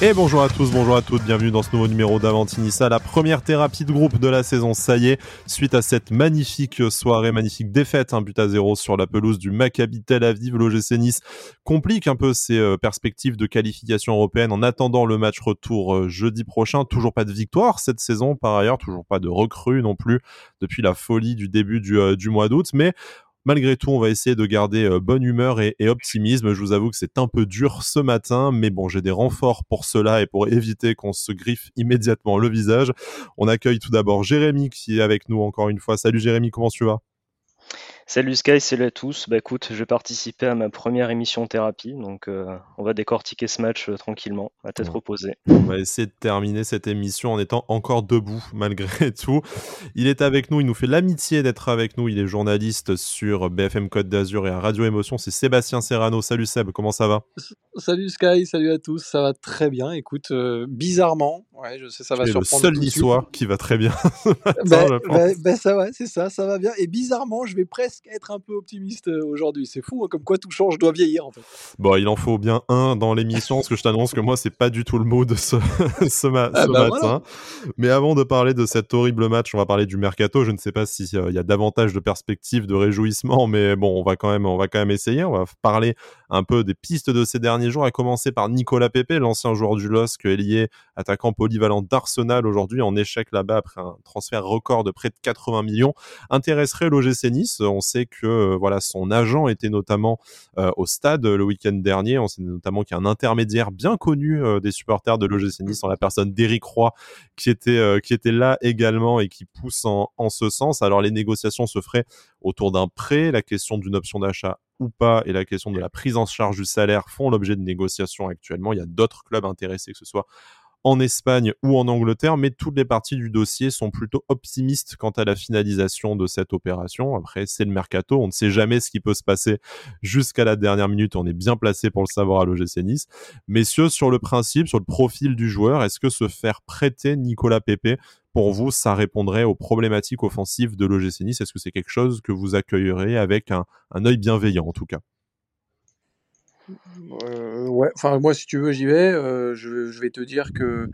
Et bonjour à tous, bonjour à toutes, bienvenue dans ce nouveau numéro d'Avantinissa, la première thérapie de groupe de la saison. Ça y est, suite à cette magnifique soirée, magnifique défaite, un but à zéro sur la pelouse du Maccabi Tel Aviv, l'OGC Nice complique un peu ses euh, perspectives de qualification européenne en attendant le match retour euh, jeudi prochain. Toujours pas de victoire cette saison par ailleurs, toujours pas de recrue non plus depuis la folie du début du, euh, du mois d'août, mais Malgré tout, on va essayer de garder euh, bonne humeur et, optimisme. Je vous avoue que c'est un peu dur ce matin, mais bon, j'ai des renforts pour cela et pour éviter qu'on se griffe immédiatement le visage. On accueille tout d'abord Jérémy qui est avec nous encore une fois. Salut Jérémy, comment tu vas? Salut Sky, salut à tous. Bah écoute, je vais participer à ma première émission thérapie, donc euh, on va décortiquer ce match euh, tranquillement, à tête reposée. On va essayer de terminer cette émission en étant encore debout malgré tout. Il est avec nous, il nous fait l'amitié d'être avec nous. Il est journaliste sur BFM Côte d'Azur et à Radio Émotion. C'est Sébastien Serrano. Salut Seb, comment ça va? Salut Sky, salut à tous. Ça va très bien. Écoute, euh, bizarrement, ouais, je sais ça va surprendre. le seul niçois qui va très bien. ben, ça va, c'est ça, ça va bien. Et bizarrement, je vais presque être un peu optimiste euh, aujourd'hui. C'est fou, hein, comme quoi tout change, doit vieillir en fait. Bon, il en faut bien un dans l'émission, parce que je t'annonce que moi, c'est pas du tout le mot de ce, ce, ah bah matin. Mais avant de parler de cet horrible match, on va parler du mercato. Je ne sais pas s'il euh, y a davantage de perspectives de réjouissement, mais bon, on va quand même, on va quand même essayer. On va parler un peu des pistes de ces derniers jours, à commencer par Nicolas Pepe, l'ancien joueur du LOSC, lié attaquant polyvalent d'Arsenal aujourd'hui en échec là-bas après un transfert record de près de 80 millions, intéresserait l'OGC Nice? On sait que euh, voilà son agent était notamment euh, au stade le week-end dernier. On sait notamment qu'il y a un intermédiaire bien connu euh, des supporters de l'OGC Nice en la personne d'Éric Roy qui était là également et qui pousse en ce sens. Alors les négociations se feraient autour d'un prêt, la question d'une option d'achat ou pas et la question de la prise en charge du salaire font l'objet de négociations actuellement. Il y a d'autres clubs intéressés, que ce soit en Espagne ou en Angleterre, mais toutes les parties du dossier sont plutôt optimistes quant à la finalisation de cette opération. Après, c'est le mercato, on ne sait jamais ce qui peut se passer jusqu'à la dernière minute, on est bien placé pour le savoir à l'OGC Nice. Messieurs, sur le principe, sur le profil du joueur, est-ce que se faire prêter Nicolas Pepe, pour vous, ça répondrait aux problématiques offensives de l'OGC Nice? Est-ce que c'est quelque chose que vous accueillerez avec un, un œil bienveillant en tout cas? Euh, ouais, enfin moi si tu veux j'y vais. Euh, je, vais te dire que,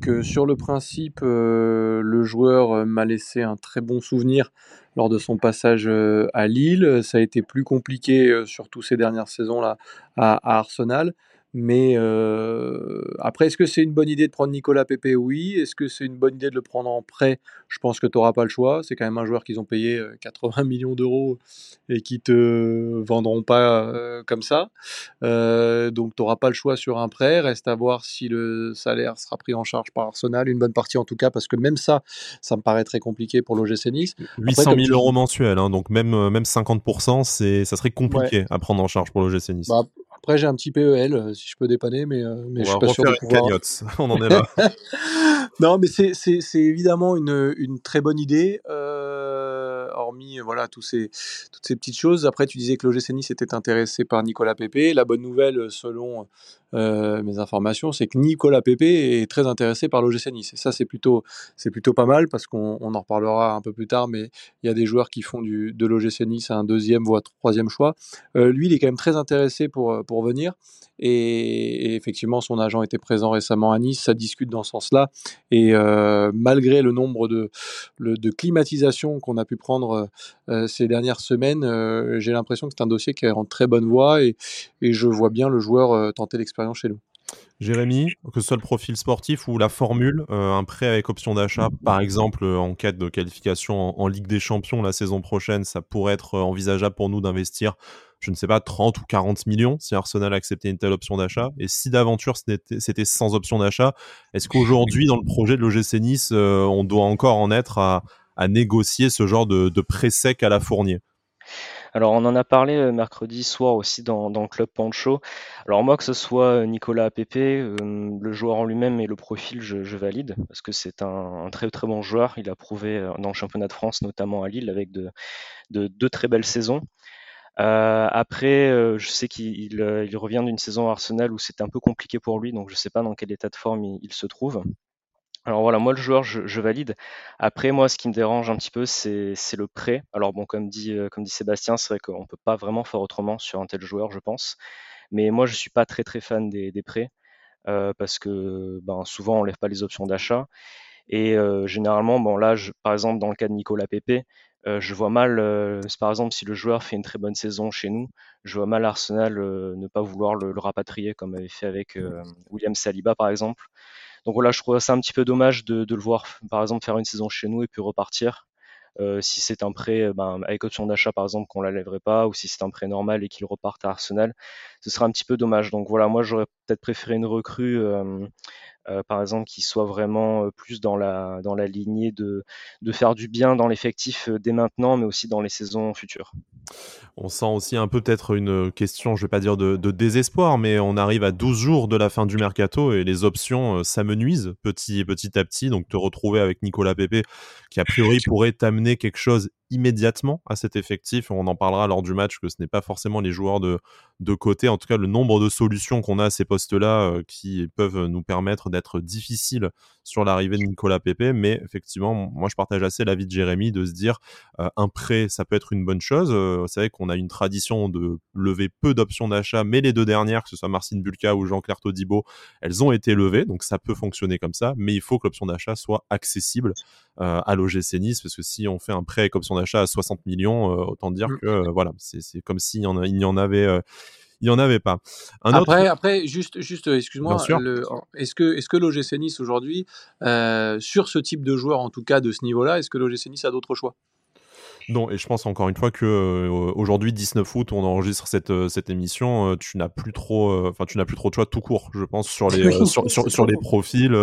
que sur le principe, euh, le joueur m'a laissé un très bon souvenir lors de son passage à Lille. Ça a été plus compliqué surtout ces dernières saisons là à Arsenal. Mais euh, après, est-ce que c'est une bonne idée de prendre Nicolas Pepe Oui. Est-ce que c'est une bonne idée de le prendre en prêt? Je pense que tu n'auras pas le choix. C'est quand même un joueur qu'ils ont payé 80 euh, millions d'euros et qui te vendront pas euh, comme ça. donc tu n'auras pas le choix sur un prêt. Reste à voir si le salaire sera pris en charge par Arsenal, une bonne partie en tout cas, parce que même ça, ça me paraît très compliqué pour l'OGC Nice. 800 000 euros mensuels, hein, donc même, même 50%, ça serait compliqué à prendre en charge pour l'OGC Nice. Bah, après, j'ai un petit PEL, euh, si je peux dépanner, mais, euh, mais je suis pas sûr de pouvoir. On en est là. non, mais c'est évidemment une, une, très bonne idée. Euh, voilà ces, toutes ces petites choses. Après, tu disais que l'OGC Nice était intéressé par Nicolas Pépé. La bonne nouvelle, selon euh, mes informations, c'est que Nicolas Pépé est très intéressé par l'OGC Nice. Et ça, c'est plutôt, c'est plutôt pas mal parce qu'on en reparlera un peu plus tard, mais il y a des joueurs qui font du, de l'OGC Nice un deuxième, voire troisième choix. Euh, lui, il est quand même très intéressé pour, pour venir. Et, effectivement, son agent était présent récemment à Nice, ça discute dans ce sens-là. Et euh, malgré le nombre de, de climatisations qu'on a pu prendre euh, ces dernières semaines, euh, j'ai l'impression que c'est un dossier qui est en très bonne voie et, je vois bien le joueur tenter l'expérience chez nous. Jérémy, que ce soit le profil sportif ou la formule, un prêt avec option d'achat, par exemple en cas de qualification en, Ligue des Champions la saison prochaine, ça pourrait être envisageable pour nous d'investir je ne sais pas, 30 ou 40 millions si Arsenal acceptait une telle option d'achat. Et si d'aventure c'était sans option d'achat, est-ce qu'aujourd'hui, dans le projet de l'OGC Nice, euh, on doit encore en être à, négocier ce genre de, de prêt sec à la Fournier alors on en a parlé euh, mercredi soir aussi dans, le club Pancho. Alors moi que ce soit euh, Nicolas Pepe, le joueur en lui-même et le profil, je, valide parce que c'est un, très très bon joueur. Il a prouvé dans le championnat de France, notamment à Lille, avec de deux très belles saisons. Euh, après, euh, je sais qu'il euh, il revient d'une saison à Arsenal où c'était un peu compliqué pour lui, donc je ne sais pas dans quel état de forme il, se trouve. Alors voilà, moi le joueur, je, valide. Après, moi, ce qui me dérange un petit peu, c'est le prêt. Alors bon, comme dit, comme dit Sébastien, c'est vrai qu'on ne peut pas vraiment faire autrement sur un tel joueur, je pense. Mais moi, je ne suis pas très très fan des, prêts. parce que ben, souvent on lève pas les options d'achat. Et généralement, bon là, par exemple, dans le cas de Nicolas Pepe, je vois mal, par exemple, si le joueur fait une très bonne saison chez nous, je vois mal Arsenal ne pas vouloir le, rapatrier comme avait fait avec William Saliba, par exemple. Donc voilà, je trouve ça un petit peu dommage de, le voir, par exemple, faire une saison chez nous et puis repartir. Euh, si c'est un prêt euh, ben, avec option d'achat par exemple qu'on la lèverait pas, ou si c'est un prêt normal et qu'il reparte à Arsenal, ce serait un petit peu dommage. Donc voilà, moi j'aurais peut-être préféré une recrue euh, euh, par exemple, qui soit vraiment euh, plus dans la, dans la lignée de, de faire du bien dans l'effectif euh, dès maintenant, mais aussi dans les saisons futures. On sent aussi un peu peut-être une question, je vais pas dire de, de, désespoir, mais on arrive à 12 jours de la fin du mercato et les options s'amenuisent petit, petit à petit. Donc te retrouver avec Nicolas Pepe, qui a priori pourrait t'amener quelque chose immédiatement à cet effectif. On en parlera lors du match que ce n'est pas forcément les joueurs de, de côté. En tout cas, le nombre de solutions qu'on a à ces postes-là euh, qui peuvent nous permettre d'être difficiles sur l'arrivée de Nicolas Pepe. Mais effectivement, moi, je partage assez l'avis de Jérémy de se dire euh, un prêt, ça peut être une bonne chose. Euh, vous savez qu'on a une tradition de lever peu d'options d'achat, mais les deux dernières, que ce soit Marcin Bulka ou Jean-Claire Todibo, elles ont été levées. Donc ça peut fonctionner comme ça. Mais il faut que l'option d'achat soit accessible à l'OGC Nice parce que si on fait un prêt avec option d'achat à 60 millions, autant dire mmh. que voilà, c'est comme s'il y, en il y en avait il n'y en avait pas. après, après, juste, juste excuse-moi, est-ce que, est que l'OGC Nice aujourd'hui, sur ce type de joueur, en tout cas de ce niveau-là, est-ce que l'OGC Nice a d'autres choix? Non, et je pense encore une fois que euh, aujourd'hui 19 août, on enregistre cette, euh, cette émission, euh, tu n'as plus trop, enfin tu n'as plus trop de choix tout court, je pense sur les sur, sur, les profils.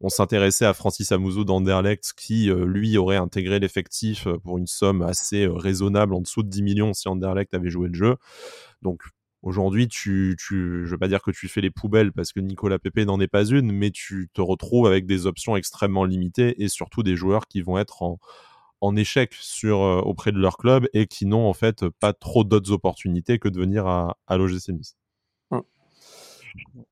on s'intéressait à Francis Amouzou d'Anderlecht qui lui aurait intégré l'effectif pour une somme assez raisonnable, en dessous de 10 millions si Anderlecht avait joué le jeu. Donc Aujourd'hui, tu, tu, veux pas dire que tu fais les poubelles parce que Nicolas Pepe n'en est pas une, mais tu te retrouves avec des options extrêmement limitées et surtout des joueurs qui vont être en, échec euh, auprès de leur club et qui n'ont en fait pas trop d'autres opportunités que de venir à, à l'OGC Nice.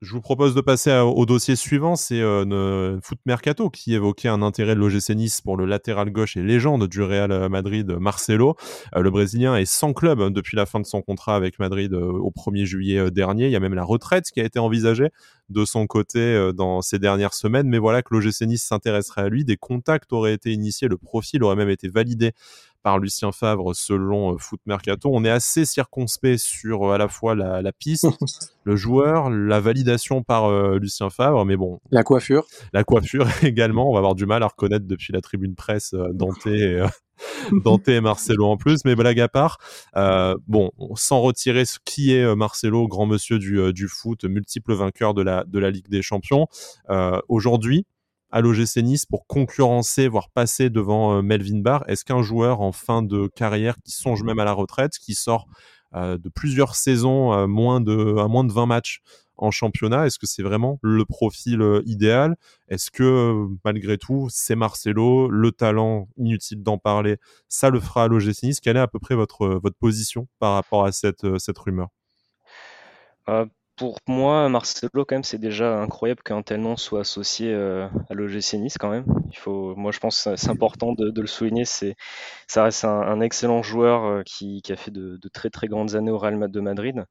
Je vous propose de passer au dossier suivant, c'est euh, Foot Mercato qui évoquait un intérêt de l'OGC pour le latéral gauche et légende du Real Madrid, Marcelo. Euh, le Brésilien est sans club hein, depuis la fin de son contrat avec Madrid euh, au 1er juillet euh, dernier. Il y a même la retraite qui a été envisagée de son côté dans ces dernières semaines, mais voilà que l'OGC s'intéresserait à lui. Des contacts auraient été initiés, le profil aurait même été validé par Lucien Favre selon euh, Foot Mercato. On est assez circonspect sur euh, à la fois la, piste, le joueur, la validation par euh, Lucien Favre, mais bon. La coiffure. La coiffure également. On va avoir du mal à reconnaître depuis la tribune presse Dante et, Dante et Marcelo en plus, mais blague à part, bon, sans retirer ce qui est Marcelo, grand monsieur du, du foot, multiple vainqueur de la, de la Ligue des Champions, aujourd'hui, à l'OGC Nice pour concurrencer, voire passer devant euh, Melvin Barr. Est-ce qu'un joueur en fin de carrière qui songe même à la retraite, qui sort euh, de plusieurs saisons à moins de, à moins de 20 matchs en championnat, est-ce que c'est vraiment le profil euh, idéal? Est-ce que malgré tout, c'est Marcelo, le talent, inutile d'en parler, ça le fera à l'OGC Nice? Quelle est à peu près votre, votre position par rapport à cette, cette rumeur? Pour moi, Marcelo, quand même, c'est déjà incroyable qu'un tel nom soit associé euh, à l'OGC Nice, quand même. Il faut, moi, je pense que c'est important de, le souligner. C'est, ça reste un, excellent joueur euh, qui, a fait de, très très grandes années au Real de Madrid.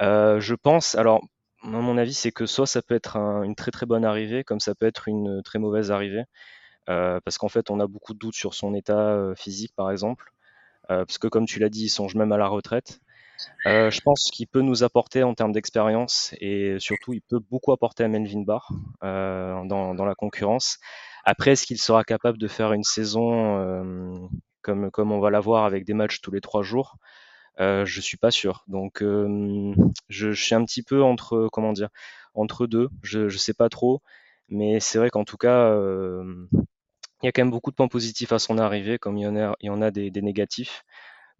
Euh, je pense, alors, à mon avis, c'est que soit ça peut être une très très bonne arrivée, comme ça peut être une très mauvaise arrivée. parce qu'en fait, on a beaucoup de doutes sur son état physique, par exemple. parce que, comme tu l'as dit, il songe même à la retraite. Euh, je pense qu'il peut nous apporter en termes d'expérience et surtout il peut beaucoup apporter à Melvin Barr euh, dans, la concurrence. Après, est-ce qu'il sera capable de faire une saison euh, comme, comme on va l'avoir avec des matchs tous les trois jours? Euh, Je suis pas sûr. Donc je, je, suis un petit peu entre comment dire entre deux. Je je sais pas trop, mais c'est vrai qu'en tout cas il y a quand même beaucoup de points positifs à son arrivée, comme il y en a, il y en a des négatifs.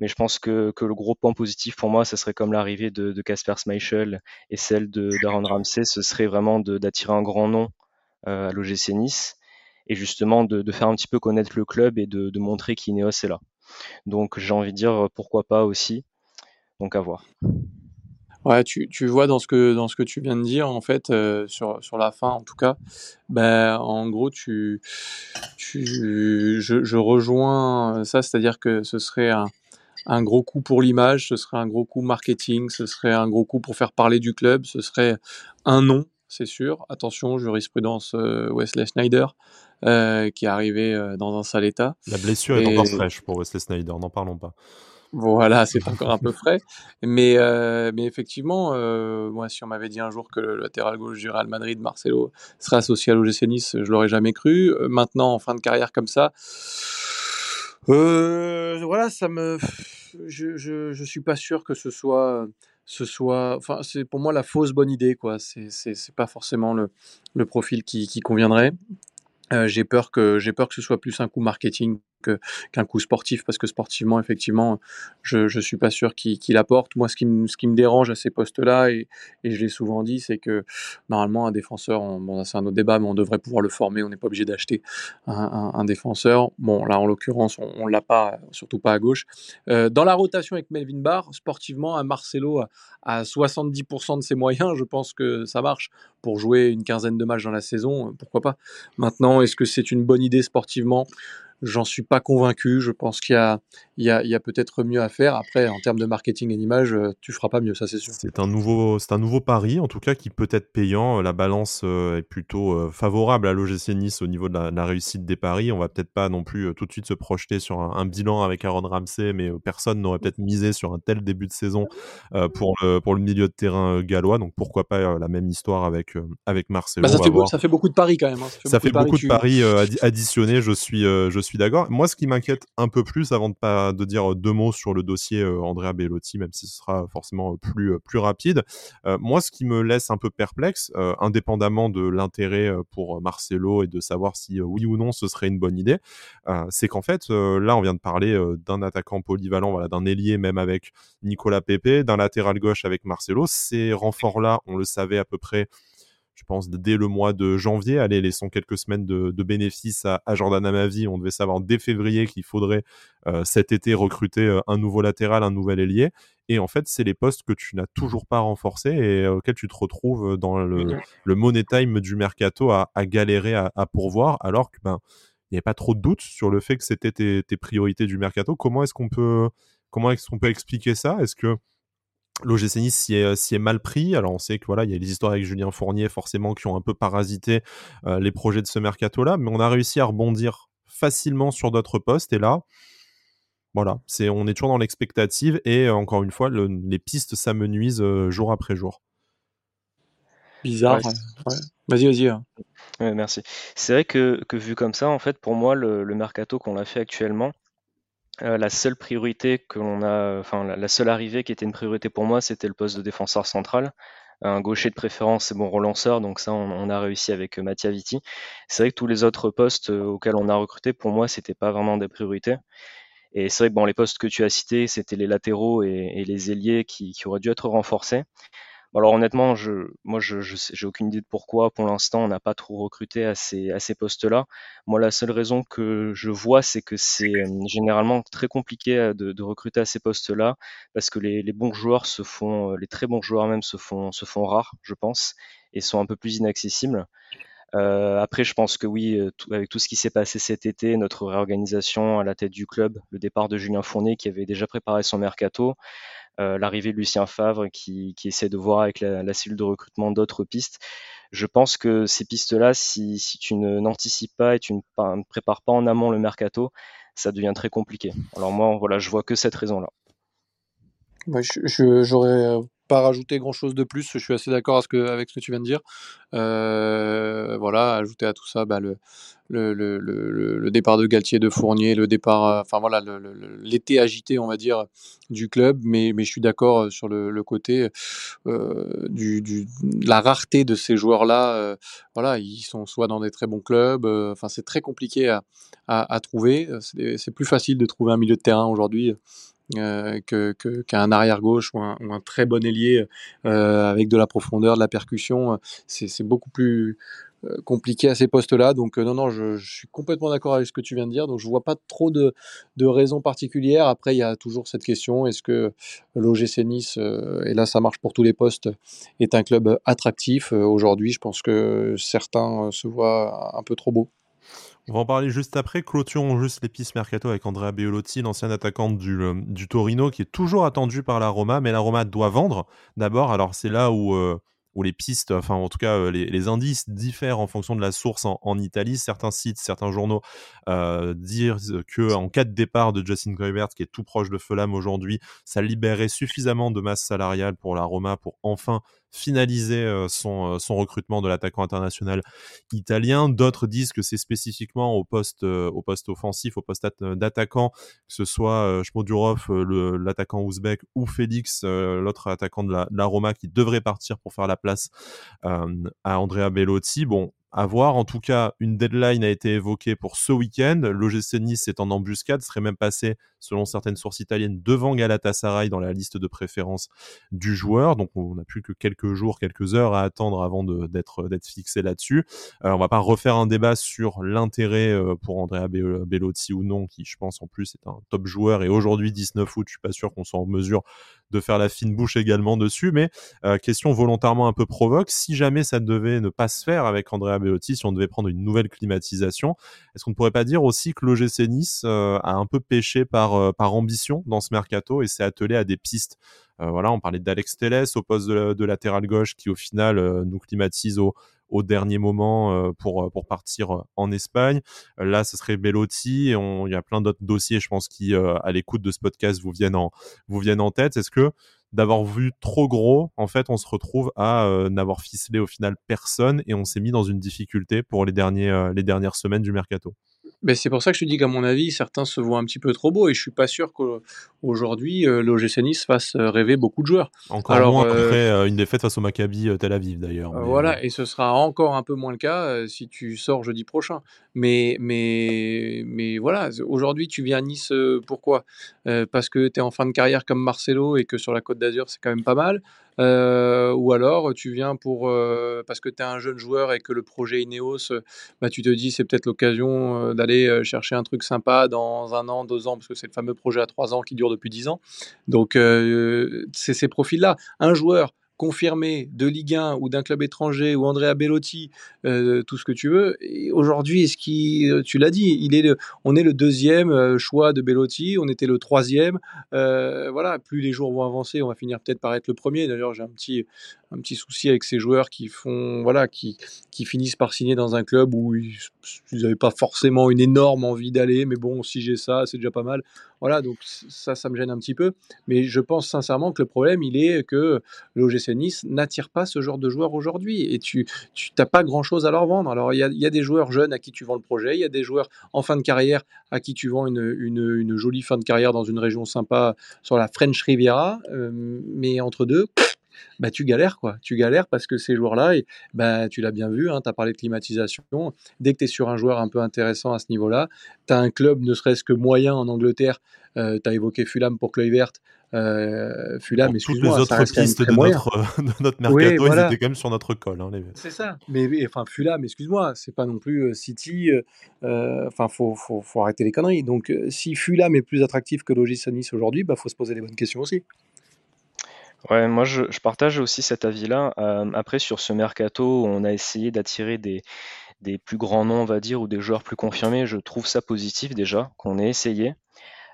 Mais je pense que, que, le gros point positif pour moi, ce serait comme l'arrivée de Casper Schmeichel et celle de d'Aaron Ramsey, ce serait vraiment d'attirer un grand nom euh, à l'OGC Nice et justement de, faire un petit peu connaître le club et de, de montrer qu'Ineos est là. Donc j'ai envie de dire pourquoi pas aussi. Donc à voir. Ouais, tu, tu, vois dans ce que dans ce que tu viens de dire en fait euh, sur sur la fin en tout cas, ben en gros tu tu je, je rejoins ça, c'est-à-dire que ce serait un un gros coup pour l'image, ce serait un gros coup marketing, ce serait un gros coup pour faire parler du club, ce serait un nom c'est sûr. Attention, jurisprudence Wesley Snyder, qui est arrivé dans un sale état. La blessure est encore fraîche pour Wesley Snyder, n'en parlons pas. Voilà, c'est encore un peu frais. Mais, mais effectivement, moi, si on m'avait dit un jour que le latéral gauche du Real Madrid, Marcelo, serait associé à l'OGC Nice, je l'aurais jamais cru. Maintenant, en fin de carrière comme ça, voilà, ça me, je, je, suis pas sûr que ce soit, ce soit, enfin, c'est pour moi la fausse bonne idée, quoi. C'est, pas forcément le, le profil qui, qui conviendrait. Euh, j'ai peur que j'ai peur que ce soit plus un coup marketing qu'un coup sportif, parce que sportivement, effectivement, je ne suis pas sûr qu'il apporte. Moi, ce qui, me, dérange à ces postes-là, et, je l'ai souvent dit, c'est que normalement, un défenseur, bon, c'est un autre débat, mais on devrait pouvoir le former, on n'est pas obligé d'acheter un, un, défenseur. Bon, là, en l'occurrence, on ne l'a pas, surtout pas à gauche. Euh, dans la rotation avec Melvin Barr, sportivement, à Marcelo, à 70% de ses moyens, je pense que ça marche. Pour jouer une quinzaine de matchs dans la saison, pourquoi pas. Maintenant, est-ce que c'est une bonne idée sportivement? J'en suis pas convaincu. Je pense qu'il y a, il y a, il y a peut-être mieux à faire. Après, en termes de marketing et d'image, euh, tu feras pas mieux, ça c'est sûr. C'est un nouveau, c'est un nouveau pari, en tout cas, qui peut être payant. La balance euh, est plutôt euh, favorable à l'OGC Nice au niveau de la, réussite des paris. On va peut-être pas non plus tout de suite se projeter sur un, bilan avec Aaron Ramsey, mais personne n'aurait peut-être misé sur un tel début de saison pour le, pour le milieu de terrain gallois. Donc pourquoi pas la même histoire avec, avec Marcelo. Bah, ça, fait ça, fait beaucoup de paris quand même. Hein. Ça fait, beaucoup, de paris, additionnés. Je suis, je suis d'accord. Moi, ce qui m'inquiète un peu plus, avant de pas de dire deux mots sur le dossier Andrea Bellotti, même si ce sera forcément plus plus rapide. moi, ce qui me laisse un peu perplexe, indépendamment de l'intérêt pour Marcelo et de savoir si oui ou non ce serait une bonne idée, c'est qu'en fait, là, on vient de parler d'un attaquant polyvalent, voilà, d'un ailier même avec Nicolas Pepe, d'un latéral gauche avec Marcelo. Ces renforts-là, on le savait à peu près je pense, dès le mois de janvier. Allez, laissons quelques semaines de, bénéfices à, Jordan Amavi. On devait savoir dès février qu'il faudrait euh, cet été recruter euh, un nouveau latéral, un nouvel ailier. Et en fait, c'est les postes que tu n'as toujours pas renforcés et auxquels tu te retrouves dans le, le money time du mercato à, galérer à, pourvoir, alors que ben il n'y avait pas trop de doute sur le fait que c'était tes, tes priorités du mercato. Comment est-ce qu'on peut comment est-ce qu'on peut expliquer ça? Est-ce que L'OGC Nice s'y est, est, mal pris. Alors on sait que voilà, il y a les histoires avec Julien Fournier forcément qui ont un peu parasité euh, les projets de ce mercato-là, mais on a réussi à rebondir facilement sur d'autres postes. Et là, voilà, c'est on est toujours dans l'expectative et euh, encore une fois, les pistes s'amenuisent euh, jour après jour. Bizarre. Vas-y, vas-y. Hein. merci. C'est vrai que, que, vu comme ça, en fait, pour moi, le, le mercato qu'on a fait actuellement, euh, la seule priorité que l'on a, enfin la, seule arrivée qui était une priorité pour moi, c'était le poste de défenseur central. Un gaucher de préférence, c'est bon relanceur, donc ça on, a réussi avec euh, Mattia Viti. C'est vrai que tous les autres postes euh, auxquels on a recruté, pour moi, c'était pas vraiment des priorités. Et c'est vrai que bon, les postes que tu as cités, c'était les latéraux et, les ailiers qui, auraient dû être renforcés. Alors honnêtement, moi, je, j'ai aucune idée de pourquoi. Pour l'instant, on n'a pas trop recruté à ces, postes-là. Moi, la seule raison que je vois, c'est que c'est euh, généralement très compliqué euh, de, recruter à ces postes-là, parce que les, bons joueurs se font, euh, les très bons joueurs même se font, se font rares, je pense, et sont un peu plus inaccessibles. Après, je pense que oui, avec tout ce qui s'est passé cet été, notre réorganisation à la tête du club, le départ de Julien Fournier qui avait déjà préparé son mercato, l'arrivée de Lucien Favre qui, essaie de voir avec la, cellule de recrutement d'autres pistes. Je pense que ces pistes-là, si, tu n'anticipes pas et tu ne, prépares pas en amont le mercato, ça devient très compliqué. Alors moi, voilà, je vois que cette raison-là. J'aurais euh, pas rajouter grand chose de plus. Je suis assez d'accord avec, ce que tu viens de dire. Euh, voilà, ajouter à tout ça bah, le, départ de Galtier, de Fournier, le départ, euh, enfin voilà, l'été agité, on va dire, du club. Mais, mais je suis d'accord euh, sur le, côté euh, du, la rareté de ces joueurs-là. voilà, ils sont soit dans des très bons clubs. Enfin, c'est très compliqué à trouver. C'est plus facile de trouver un milieu de terrain aujourd'hui euh, qu'un arrière gauche ou un, très bon ailier euh, avec de la profondeur, de la percussion. C'est beaucoup plus euh, compliqué à ces postes-là. Donc non, non, je, suis complètement d'accord avec ce que tu viens de dire. Donc je vois pas trop de, de raisons particulières. Après, il y a toujours cette question est-ce que l'OGC Nice, et là ça marche pour tous les postes, est un club attractif? Aujourd'hui, je pense que certains se voient un peu trop beaux. On va en parler juste après. Clôturons juste les pistes mercato avec Andrea Beolotti, l'ancien attaquant du, euh, du, Torino, qui est toujours attendu par la Roma, mais la Roma doit vendre d'abord. Alors c'est là où, euh, les pistes, enfin en tout cas les, indices diffèrent en fonction de la source en, Italie. Certains sites, certains journaux disent que en cas de départ de Justin Kluivert, qui est tout proche de Fulham aujourd'hui, ça libérerait suffisamment de masse salariale pour la Roma pour enfin finaliser euh, son, euh, son recrutement de l'attaquant international italien. D'autres disent que c'est spécifiquement au poste, euh, au poste offensif, au poste d'attaquant, que ce soit Shmodurov, l'attaquant ouzbek, ou Félix, l'autre attaquant de la, Roma, qui devrait partir pour faire la place à Andrea Bellotti. Bon, à voir. En tout cas, une deadline a été évoquée pour ce week-end. L'OGC Nice est en embuscade, serait même passé, selon certaines sources italiennes, devant Galatasaray dans la liste de préférence du joueur. Donc, on n'a plus que quelques jours, quelques heures à attendre avant d'être fixé là-dessus. Euh, on va pas refaire un débat sur l'intérêt euh, pour Andrea Bellotti ou non, qui, je pense, en plus, est un top joueur. Et aujourd'hui, 19 août, je suis pas sûr qu'on soit en mesure de faire la fine bouche également dessus. Mais euh, question volontairement un peu provoque, si jamais ça devait ne pas se faire avec Andrea Bellotti, si on devait prendre une nouvelle climatisation, est-ce qu'on ne pourrait pas dire aussi que l'OGC Nice euh, a un peu pêché par, euh, par ambition dans ce mercato et s'est attelé à des pistes? Voilà, on parlait d'Alex Telles au poste de, latéral gauche qui au final nous climatise au, au dernier moment pour, pour partir en Espagne. Là, ce serait Bellotti. Et il y a plein d'autres dossiers, je pense, qui, à l'écoute de ce podcast, vous viennent en, vous viennent en tête. Est-ce que d'avoir vu trop gros, en fait, on se retrouve à n'avoir ficelé au final personne et on s'est mis dans une difficulté pour les, derniers, les dernières semaines du mercato? Ben, c'est pour ça que je te dis qu'à mon avis, certains se voient un petit peu trop beaux et je suis pas sûr qu'aujourd'hui, euh, l'OGC Nice fasse euh, rêver beaucoup de joueurs. Encore Alors, moins euh, après une défaite face au Maccabi Tel Aviv d'ailleurs. voilà, et ce sera encore un peu moins le cas si tu sors jeudi prochain. Mais, mais, mais voilà, aujourd'hui, tu viens à Nice, pourquoi? Parce que tu es en fin de carrière comme Marcelo et que sur la Côte d'Azur, c'est quand même pas mal. Euh, ou alors tu viens pour euh, parce que tu es un jeune joueur et que le projet Ineos, bah, tu te dis c'est peut-être l'occasion euh, d'aller chercher un truc sympa dans un an, deux ans, parce que c'est le fameux projet à trois ans qui dure depuis dix ans. Donc c'est ces profils-là. Un joueur confirmé de Ligue 1 ou d'un club étranger ou Andrea Bellotti, euh, tout ce que tu veux. Aujourd'hui, ce qui, euh, tu l'as dit, il est on est le deuxième euh, choix de Bellotti, on était le troisième. voilà, plus les jours vont avancer, on va finir peut-être par être le premier. D'ailleurs, j'ai un petit, un petit souci avec ces joueurs qui font, voilà, qui, qui finissent par signer dans un club où ils n'avaient pas forcément une énorme envie d'aller, mais bon, si j'ai ça, c'est déjà pas mal. Voilà, donc ça, ça me gêne un petit peu. Mais je pense sincèrement que le problème, il est que l'OGC Nice n'attire pas ce genre de joueurs aujourd'hui et tu n'as pas grand-chose à leur vendre. Alors, il y a, des joueurs jeunes à qui tu vends le projet, il y a des joueurs en fin de carrière à qui tu vends une, une, une jolie fin de carrière dans une région sympa sur la French Riviera, euh, mais entre deux, bah, tu galères quoi. Tu galères parce que ces joueurs-là, bah, tu l'as bien vu, hein, tu as parlé de climatisation. Dès que tu es sur un joueur un peu intéressant à ce niveau-là, tu as un club ne serait-ce que moyen en Angleterre. Euh, tu as évoqué Fulham pour Kluivert. Euh, Fulham, excuse-moi, les autres pistes de notre, de notre, mercato, ils étaient quand même sur notre col. Hein, C'est ça. Mais enfin, Fulham, excuse-moi, c'est pas non plus euh, City. Euh, enfin, faut, faut, faut, arrêter les conneries. Donc, si Fulham est plus attractif que Logis Nice aujourd'hui, bah, faut se poser les bonnes questions aussi. Ouais, moi je, partage aussi cet avis-là. Euh, après, sur ce mercato, on a essayé d'attirer des, des plus grands noms, on va dire, ou des joueurs plus confirmés. Je trouve ça positif déjà qu'on ait essayé.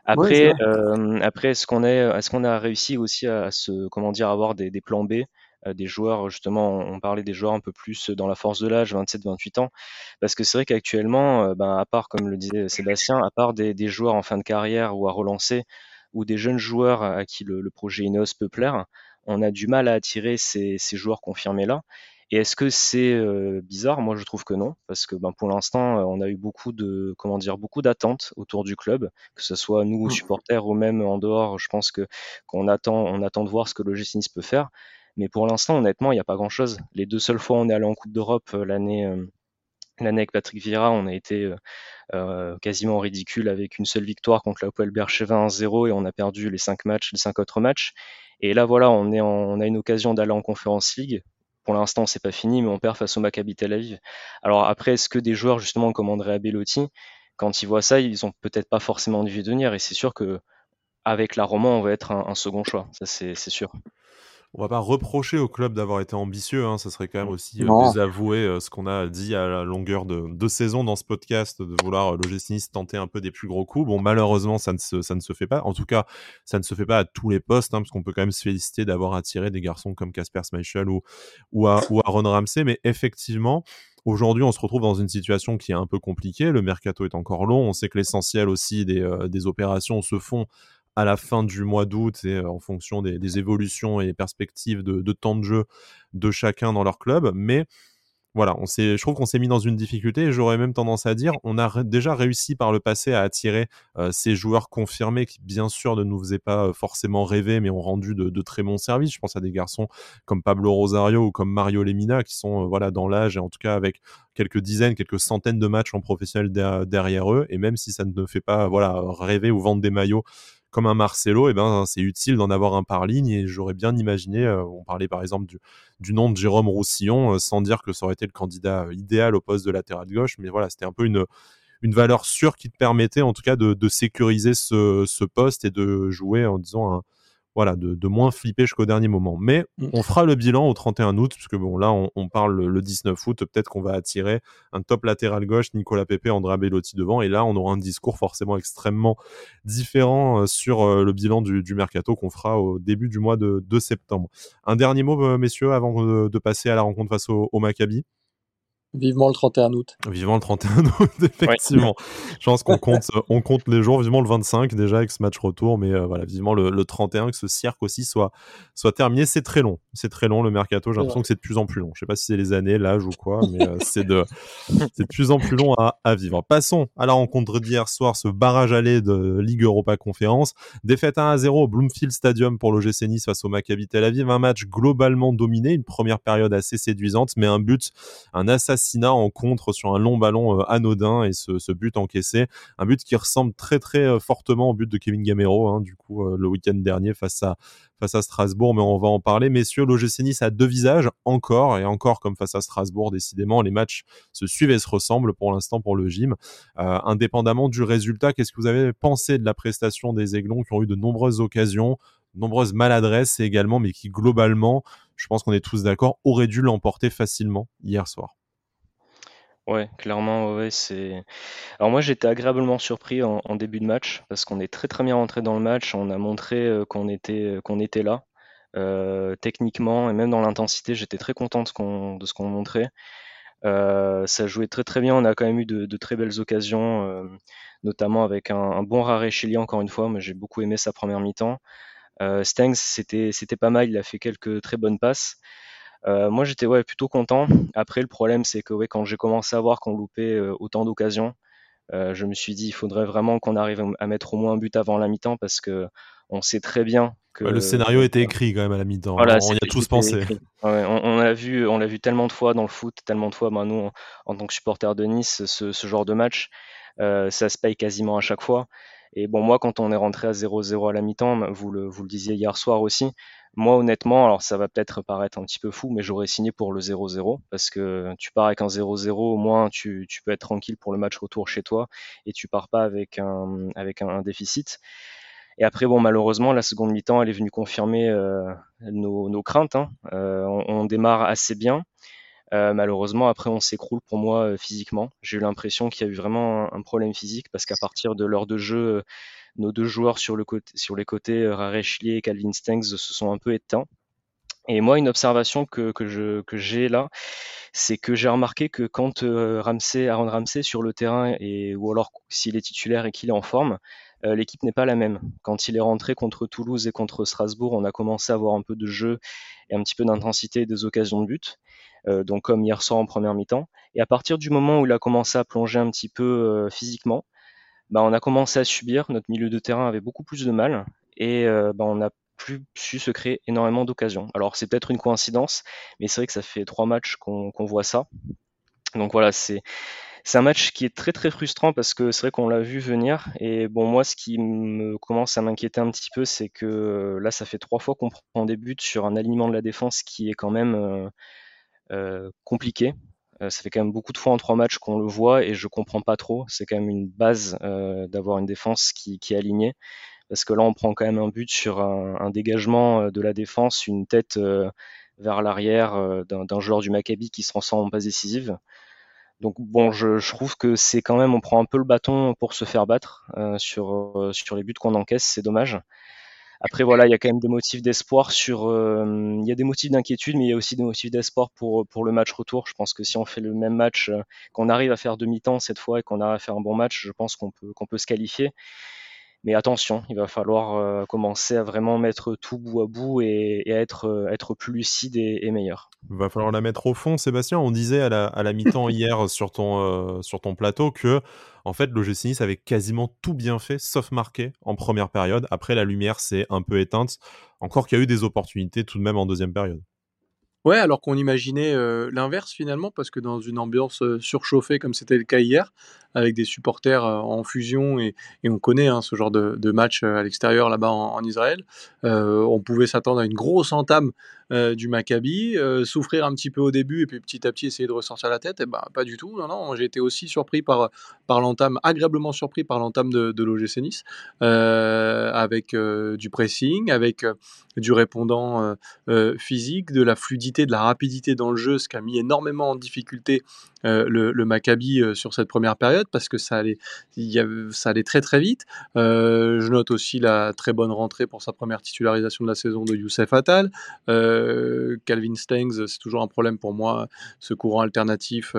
Après, euh, après, est-ce qu'on est, est-ce qu'on a réussi aussi à, se, comment dire, avoir des, des plans B, euh, des joueurs justement, on parlait des joueurs un peu plus dans la force de l'âge, 27-28 ans, parce que c'est vrai qu'actuellement, ben, à part, comme le disait Sébastien, à part des, des joueurs en fin de carrière ou à relancer, ou des jeunes joueurs à qui le, projet Ineos peut plaire, on a du mal à attirer ces, joueurs confirmés-là. Et est-ce que c'est euh, bizarre? Moi, je trouve que non, parce que ben, pour l'instant, euh, on a eu beaucoup de, comment dire, beaucoup d'attentes autour du club, que ce soit nous mmh. supporters ou même en dehors. Je pense que qu'on attend, on attend de voir ce que le Nice peut faire. Mais pour l'instant, honnêtement, il n'y a pas grand-chose. Les deux seules fois où on est allé en Coupe d'Europe euh, l'année avec Patrick Vieira, on a été euh, euh, quasiment ridicule avec une seule victoire contre la Poel Berchevin 1-0 et on a perdu les cinq matchs, les cinq autres matchs. Et là, voilà, on, on a une occasion d'aller en Conference League. Pour l'instant, c'est pas fini, mais on perd face au Maccabi Tel Aviv. Alors après, est-ce que des joueurs justement comme Andrea Bellotti, quand ils voient ça, ils ont peut-être pas forcément envie de venir? Et c'est sûr que avec la Roma, on va être un, un second choix. Ça, c'est sûr. On va pas reprocher au club d'avoir été ambitieux. Hein. Ça serait quand même aussi euh, désavouer euh, ce qu'on a dit à la longueur de deux saisons dans ce podcast, de vouloir euh, tenter un peu des plus gros coups. Bon, malheureusement, ça ne se, ça ne se fait pas. En tout cas, ça ne se fait pas à tous les postes, hein, parce qu'on peut quand même se féliciter d'avoir attiré des garçons comme Casper Schmeichel ou, ou, à, ou Aaron Ramsey. Mais effectivement, Aujourd'hui, on se retrouve dans une situation qui est un peu compliquée. Le mercato est encore long. On sait que l'essentiel aussi des, des opérations se font à la fin du mois d'août et euh, en fonction des, évolutions et perspectives de, temps de jeu de chacun dans leur club. Mais voilà, on je trouve qu'on s'est mis dans une difficulté et j'aurais même tendance à dire on a déjà réussi par le passé à attirer euh, ces joueurs confirmés qui, bien sûr, ne nous faisaient pas euh, forcément rêver, mais ont rendu de, très bons services. Je pense à des garçons comme Pablo Rosario ou comme Mario Lemina qui sont voilà dans l'âge et en tout cas avec quelques dizaines, quelques centaines de matchs en professionnel derrière eux. Et même si ça ne fait pas voilà rêver ou vendre des maillots comme un Marcelo, et eh ben, c'est utile d'en avoir un par ligne. Et j'aurais bien imaginé, euh, on parlait par exemple du, nom de Jérôme Roussillon, euh, sans dire que ça aurait été le candidat euh, idéal au poste de latéral gauche. Mais voilà, c'était un peu une, valeur sûre qui te permettait en tout cas de, sécuriser ce, ce, poste et de jouer en disant un, voilà, de, moins flipper jusqu'au dernier moment. Mais mm. on fera le bilan au 31 août, puisque bon, là, on, parle le, 19 août, peut-être qu'on va attirer un top latéral gauche, Nicolas Pepe, Andrea Bellotti devant, et là, on aura un discours forcément extrêmement différent euh, sur euh, le bilan du, mercato qu'on fera au début du mois de, septembre. Un dernier mot, euh, messieurs, avant de, passer à la rencontre face au Maccabi? Vivement le 31 août. Vivement le 31 août, effectivement. Je pense qu'on compte, on compte les jours, vivement le 25 déjà avec ce match retour, mais euh, voilà, vivement le, 31, que ce cirque aussi soit, soit terminé. C'est très long, c'est très long le mercato. J'ai l'impression que c'est de plus en plus long. Je sais pas si c'est les années, l'âge ou quoi, mais euh, c'est de, de plus en plus long à, à vivre. Passons à la rencontre d'hier soir, ce barrage aller de Ligue Europa Conférence. Défaite 1 à 0 au Bloomfield Stadium pour l'OGC Nice face au Maccabi Tel Aviv. Un match globalement dominé, une première période assez séduisante, mais un but, un assassinat en contre sur un long ballon euh, anodin et ce, but encaissé. Un but qui ressemble très très euh, fortement au but de Kevin Gamero, hein, du coup, euh, le week-end dernier face à, face à Strasbourg, mais on va en parler. Messieurs, l'OGC Nice a deux visages, encore et encore comme face à Strasbourg, décidément, les matchs se suivent et se ressemblent pour l'instant pour le gym. indépendamment du résultat, qu'est-ce que vous avez pensé de la prestation des Aiglons qui ont eu de nombreuses occasions, nombreuses maladresses également, mais qui globalement, je pense qu'on est tous d'accord, auraient dû l'emporter facilement hier soir? Ouais, clairement, ouais, c'est. Alors moi, j'étais agréablement surpris en, début de match parce qu'on est très très bien rentré dans le match. On a montré euh, qu'on était euh, qu'on était là euh, techniquement et même dans l'intensité. J'étais très content de ce qu'on montrait. ça jouait très très bien. On a quand même eu de, très belles occasions, notamment avec un, bon Rare Chili encore une fois. Moi, j'ai beaucoup aimé sa première mi-temps. Stengs, c'était c'était pas mal. Il a fait quelques très bonnes passes. Euh, moi, j'étais ouais, plutôt content. Après, le problème, c'est que ouais, quand j'ai commencé à voir qu'on loupait euh, autant d'occasions, euh, je me suis dit, il faudrait vraiment qu'on arrive à mettre au moins un but avant la mi-temps parce que on sait très bien que le scénario était écrit quand même à la mi-temps. on y a tous pensé. on, l'a vu, on l'a vu tellement de fois dans le foot, tellement de fois. Ben, nous, en, tant que supporter de Nice, ce, ce genre de match, ça se paye quasiment à chaque fois. Et bon, moi, quand on est rentré à 0-0 à la mi-temps, vous le, disiez hier soir aussi, moi, honnêtement, alors ça va peut-être paraître un petit peu fou, mais j'aurais signé pour le 0-0 parce que tu pars avec un 0-0, au moins tu, peux être tranquille pour le match retour chez toi et tu pars pas avec un, déficit. Et après, bon, malheureusement, la seconde mi-temps, elle est venue confirmer euh, nos, craintes. Hein. Euh, on, démarre assez bien. Euh, malheureusement, après, on s'écroule pour moi euh, physiquement. J'ai eu l'impression qu'il y a eu vraiment un, problème physique parce qu'à partir de l'heure de jeu, euh, nos deux joueurs sur, le côté, sur les côtés, Rarechlier et Calvin Stengs, se sont un peu éteints. Et moi, une observation que, que, je, que j'ai là, c'est que j'ai remarqué que quand Ramsey, Aaron Ramsey sur le terrain, et, ou alors s'il est titulaire et qu'il est en forme, l'équipe n'est pas la même. Quand il est rentré contre Toulouse et contre Strasbourg, on a commencé à avoir un peu de jeu et un petit peu d'intensité et des occasions de but. Euh, donc comme hier soir en première mi-temps. Et à partir du moment où il a commencé à plonger un petit peu euh, physiquement, bah, on a commencé à subir. Notre milieu de terrain avait beaucoup plus de mal et euh, bah, on n'a plus su se créer énormément d'occasions. Alors c'est peut-être une coïncidence, mais c'est vrai que ça fait trois matchs qu'on voit ça. Donc voilà, c'est c'est un match qui est très très frustrant parce que c'est vrai qu'on l'a vu venir. Et bon, moi, ce qui me commence à m'inquiéter un petit peu, c'est que là, ça fait trois fois qu'on prend des buts sur un alignement de la défense qui est quand même euh, compliqué. Euh, ça fait quand même beaucoup de fois en trois matchs qu'on le voit et je comprends pas trop. C'est quand même une base euh, d'avoir une défense qui, qui, est alignée. parce que là, on prend quand même un but sur un, dégagement de la défense, une tête vers l'arrière d'un joueur du Maccabi qui se transforme en passe décisive. Donc bon, je, trouve que c'est quand même, on prend un peu le bâton pour se faire battre sur, sur les buts qu'on encaisse, c'est dommage. Après, voilà, il y a quand même des motifs d'espoir sur. Euh, il y a des motifs d'inquiétude, mais il y a aussi des motifs d'espoir pour, pour le match retour. Je pense que si on fait le même match, euh, qu'on arrive à faire demi-temps cette fois et qu'on arrive à faire un bon match, je pense qu'on peut, qu'on peut se qualifier. Mais attention, il va falloir euh, commencer à vraiment mettre tout bout à bout et, être, euh, être plus lucide et, meilleur. Il va falloir la mettre au fond, Sébastien. On disait à la, à la mi-temps hier sur ton, euh, sur ton plateau que en fait, l'OGC Nice avait quasiment tout bien fait, sauf marqué en première période. Après, la lumière s'est un peu éteinte. Encore qu'il y a eu des opportunités tout de même en deuxième période. Ouais, alors qu'on imaginait l'inverse finalement, parce que dans une ambiance surchauffée comme c'était le cas hier, avec des supporters en fusion, et, on connaît hein, ce genre de, match à l'extérieur là-bas en, Israël, on pouvait s'attendre à une grosse entame du Maccabi, souffrir un petit peu au début et puis petit à petit essayer de ressortir la tête, et ben pas du tout. Non, non, j'ai été aussi surpris par, par l'entame, agréablement surpris par l'entame de, de l'OGC Nice, avec du pressing, avec du répondant physique, de la fluidité, de la rapidité dans le jeu, ce qui a mis énormément en difficulté le, Maccabi sur cette première période parce que ça allait, ça allait très très vite. je note aussi la très bonne rentrée pour sa première titularisation de la saison de Youssef Attal. Calvin Stengs, c'est toujours un problème pour moi, ce courant alternatif.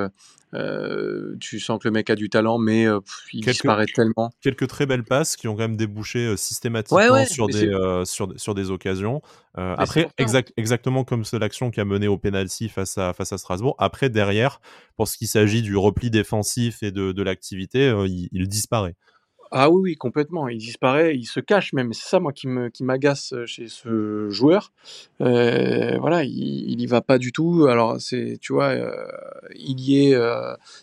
Euh, tu sens que le mec a du talent, mais il disparaît tellement. Quelques très belles passes qui ont quand même débouché systématiquement sur, des, sur, sur, des occasions. après, exact, exactement comme c'est l'action qui a mené au penalty face à, face à Strasbourg. Après, derrière, pour ce qui s'agit du repli défensif et de, de l'activité, il disparaît. Ah oui, oui, complètement. Il disparaît, il se cache même. C'est ça, moi, qui me, qui m'agace chez ce joueur. Voilà, il, il y va pas du tout. Alors, c'est, tu vois, il y est,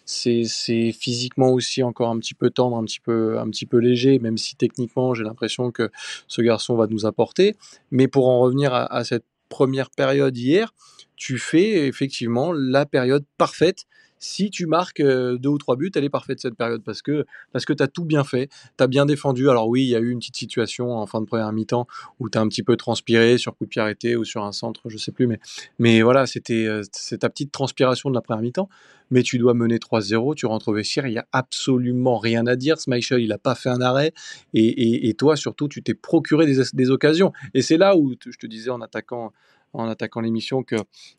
c'est, c'est physiquement aussi encore un petit peu tendre, un petit peu, un petit peu léger, même si techniquement, j'ai l'impression que ce garçon va nous apporter. Mais pour en revenir à cette première période hier, tu fais effectivement la période parfaite si tu marques deux ou trois buts, elle est parfaite cette période parce que, parce que tu as tout bien fait, tu as bien défendu. Alors oui, il y a eu une petite situation en fin de première mi-temps où tu as un petit peu transpiré sur coup de pied arrêté ou sur un centre, je sais plus, mais, mais voilà, c'était c'est ta petite transpiration de la première mi-temps. Mais tu dois mener 3-0, tu rentres au vestiaire, il n'y a absolument rien à dire. Smeichel, il n'a pas fait un arrêt. Et, et, toi, surtout, tu t'es procuré des occasions. Et c'est là où je te disais en attaquant en attaquant l'émission que,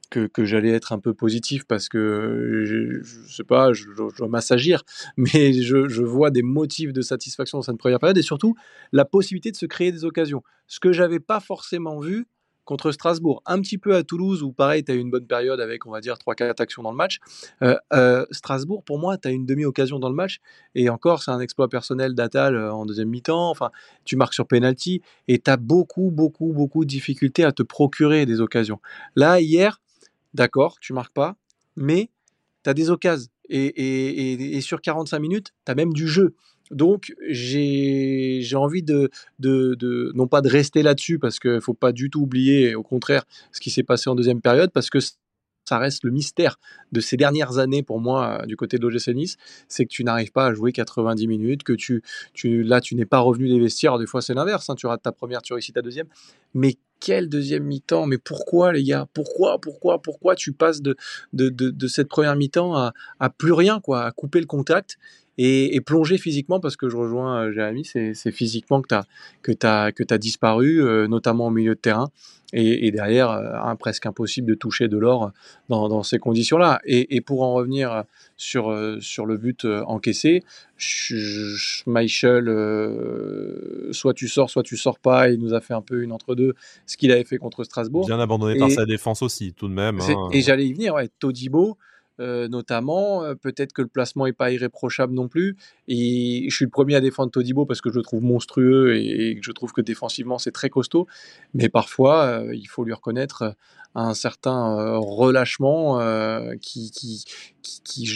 que, j'allais être un peu positif parce que je, je sais pas, je, dois m'assagir, mais je, je, vois des motifs de satisfaction dans cette première période et surtout la possibilité de se créer des occasions. Ce que j'avais pas forcément vu contre Strasbourg, un petit peu à Toulouse, où pareil, tu as eu une bonne période avec, on va dire, 3-4 actions dans le match. Euh, euh, Strasbourg, pour moi, tu as une demi-occasion dans le match, et encore, c'est un exploit personnel d'Atal euh, en deuxième mi-temps. Enfin, tu marques sur penalty, et tu as beaucoup, beaucoup, beaucoup de difficultés à te procurer des occasions. Là, hier, d'accord, tu marques pas, mais tu as des occasions. Et, et, et, sur 45 minutes, tu as même du jeu. Donc, j'ai envie de, de, de, non pas de rester là-dessus, parce qu'il ne faut pas du tout oublier, au contraire, ce qui s'est passé en deuxième période, parce que ça reste le mystère de ces dernières années pour moi du côté de l'OGC Nice, c'est que tu n'arrives pas à jouer 90 minutes, que tu, tu là tu n'es pas revenu des vestiaires, des fois c'est l'inverse, hein, tu rates ta première, tu réussis ta deuxième, mais quel deuxième mi-temps Mais pourquoi les gars? Pourquoi Pourquoi Pourquoi tu passes de, de, de, cette première mi-temps à, à, plus rien, quoi, à couper le contact et, plonger physiquement, parce que je rejoins euh, Jérémy, c'est physiquement que tu as, que as, que as disparu, euh, notamment au milieu de terrain, et, derrière, euh, presque impossible de toucher de l'or dans, dans, ces conditions-là. Et, pour en revenir sur, sur le but encaissé, Schmeichel, soit tu sors, soit tu sors pas, il nous a fait un peu une entre-deux, ce qu'il avait fait contre Strasbourg. Bien abandonné par sa défense aussi, tout de même. Hein. Et j'allais y venir, ouais, Todibo, euh, notamment. Euh, peut-être que le placement n'est pas irréprochable non plus. Et je suis le premier à défendre Todibo parce que je le trouve monstrueux et, que je trouve que défensivement c'est très costaud. Mais parfois, euh, il faut lui reconnaître un certain relâchement qui,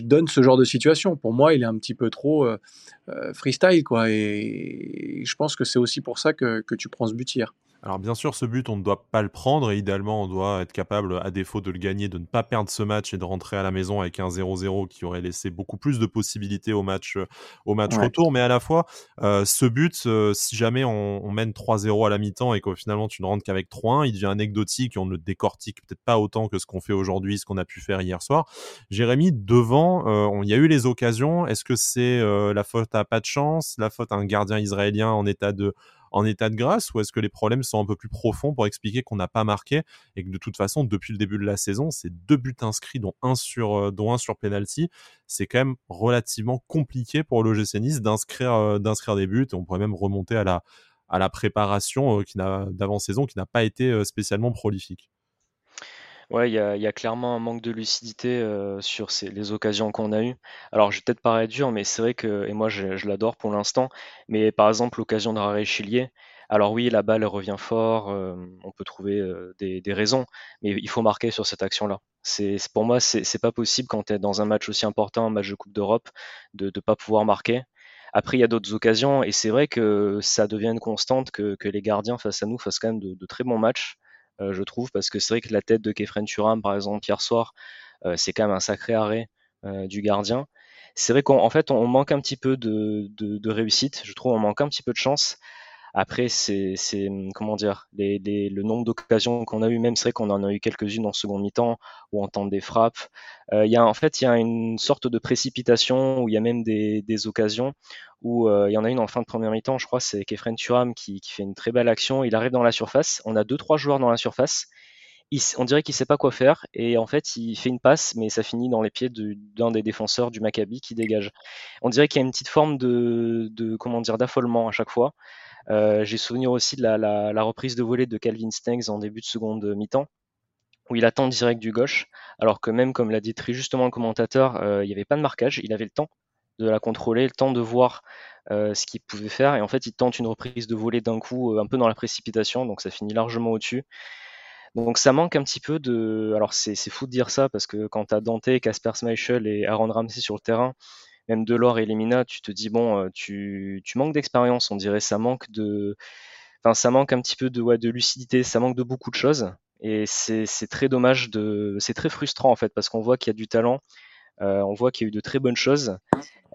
donne ce genre de situation. Pour moi, il est un petit peu trop freestyle. quoi. Et, je pense que c'est aussi pour ça que, que tu prends ce but hier. Alors bien sûr, ce but, on ne doit pas le prendre et idéalement, on doit être capable, à défaut de le gagner, de ne pas perdre ce match et de rentrer à la maison avec un 0-0 qui aurait laissé beaucoup plus de possibilités au match, euh, au match retour. Mais à la fois, euh, ce but, euh, si jamais on, mène 3-0 à la mi-temps et qu'au finalement tu ne rentres qu'avec 3-1, il devient anecdotique et on ne le décortique peut-être pas autant que ce qu'on fait aujourd'hui, ce qu'on a pu faire hier soir. Jérémy, devant, il y a eu les occasions. Est-ce que c'est la faute à pas de chance, la faute à un gardien israélien en état de en état de grâce ou est-ce que les problèmes sont un peu plus profonds pour expliquer qu'on n'a pas marqué et que de toute façon, depuis le début de la saison, c'est deux buts inscrits, dont un sur, euh, dont un sur penalty, c'est quand même relativement compliqué pour l'OGC Nice d'inscrire, euh, d'inscrire des buts et on pourrait même remonter à la, préparation euh, d'avant-saison qui n'a pas été spécialement prolifique. Ouais, il y a, clairement un manque de lucidité euh, sur les occasions qu'on a eues. Alors, je vais peut-être paraître dur, mais c'est vrai que, et moi je, l'adore pour l'instant, mais par exemple, l'occasion de Raré Chilier, alors oui, la balle revient fort, euh, on peut trouver euh, des, raisons, mais il faut marquer sur cette action-là. C'est, pour moi, c'est pas possible quand tu dans un match aussi important, un match de Coupe d'Europe, de ne pas pouvoir marquer. Après, il y a d'autres occasions, et c'est vrai que ça devient une constante que, les gardiens face à nous fassent quand même de très bons matchs. Euh, je trouve, parce que c'est vrai que la tête de Kefren Turam, par exemple, hier soir, euh, c'est quand même un sacré arrêt euh, du gardien. C'est vrai qu'en fait, on manque un petit peu de, de, réussite, je trouve, on manque un petit peu de chance. Après, c'est, comment dire, le nombre d'occasions qu'on a eu, même c'est vrai qu'on en a eu quelques-unes en second mi-temps ou en temps des frappes. Euh, il y a, en fait, il y a une sorte de précipitation où il y a même des, occasions où euh, il y en a une en fin de première mi-temps, je crois, c'est Kefren Turam qui, fait une très belle action. Il arrive dans la surface. On a deux trois joueurs dans la surface. On dirait qu'il sait pas quoi faire et en fait il fait une passe mais ça finit dans les pieds d'un des défenseurs du Maccabi qui dégage. On dirait qu'il y a une petite forme de, de comment dire d'affolement à chaque fois. Euh, j'ai souvenir aussi de la, reprise de volée de Calvin Stengs en début de seconde mi-temps, où il attend direct du gauche, alors que même, comme l'a dit très justement le commentateur, euh, il n'y avait pas de marquage, il avait le temps de la contrôler, le temps de voir euh, ce qu'il pouvait faire, et en fait il tente une reprise de volée d'un coup, un peu dans la précipitation, donc ça finit largement au-dessus. Donc ça manque un petit peu de... Alors c'est fou de dire ça, parce que quand tu as Dante, Casper Schmeichel et Aaron Ramsey sur le terrain, même Delors et Lemina, tu te dis bon, euh, tu, manques d'expérience, on dirait, ça manque de, enfin, ça manque un petit peu de, de lucidité, ça manque de beaucoup de choses. Et c'est très dommage de, c'est très frustrant en fait, parce qu'on voit qu'il y a du talent, on voit qu'il y a eu de très bonnes choses,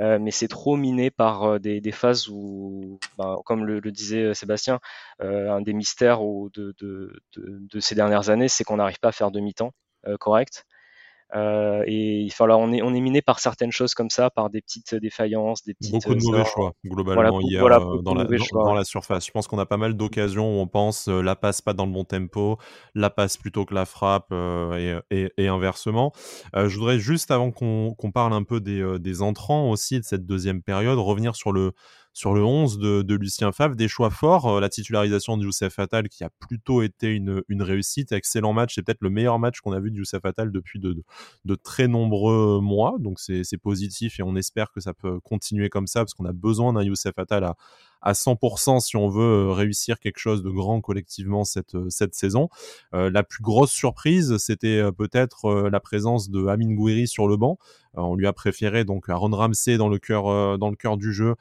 euh, mais c'est trop miné par des, phases où, ben, comme le, disait Sébastien, un des mystères de, de, ces dernières années, c'est qu'on n'arrive pas à faire demi-temps correct. Euh, et enfin, on est, on est miné par certaines choses comme ça, par des petites défaillances, des petites. Beaucoup de mauvais choix, globalement, hier, euh, dans, la, dans, la, surface. Je pense qu'on a pas mal d'occasions où on pense euh, la passe pas dans le bon tempo, la passe plutôt que la frappe, et, et, inversement. je voudrais juste, avant qu'on parle un peu des, des entrants aussi de cette deuxième période, revenir sur le sur le 11 de, Lucien Favre, des choix forts. Euh, la titularisation de Youssef Attal qui a plutôt été une, réussite. Excellent match. C'est peut-être le meilleur match qu'on a vu de Youssef Attal depuis de, très nombreux mois. Donc c'est positif et on espère que ça peut continuer comme ça parce qu'on a besoin d'un Youssef Attal à, à 100% si on veut euh, réussir quelque chose de grand collectivement cette, euh, saison. La plus grosse surprise, c'était peut-être la présence de Amin Gouiri sur le banc. On lui a préféré donc Aaron Ramsey dans le cœur dans le cœur du jeu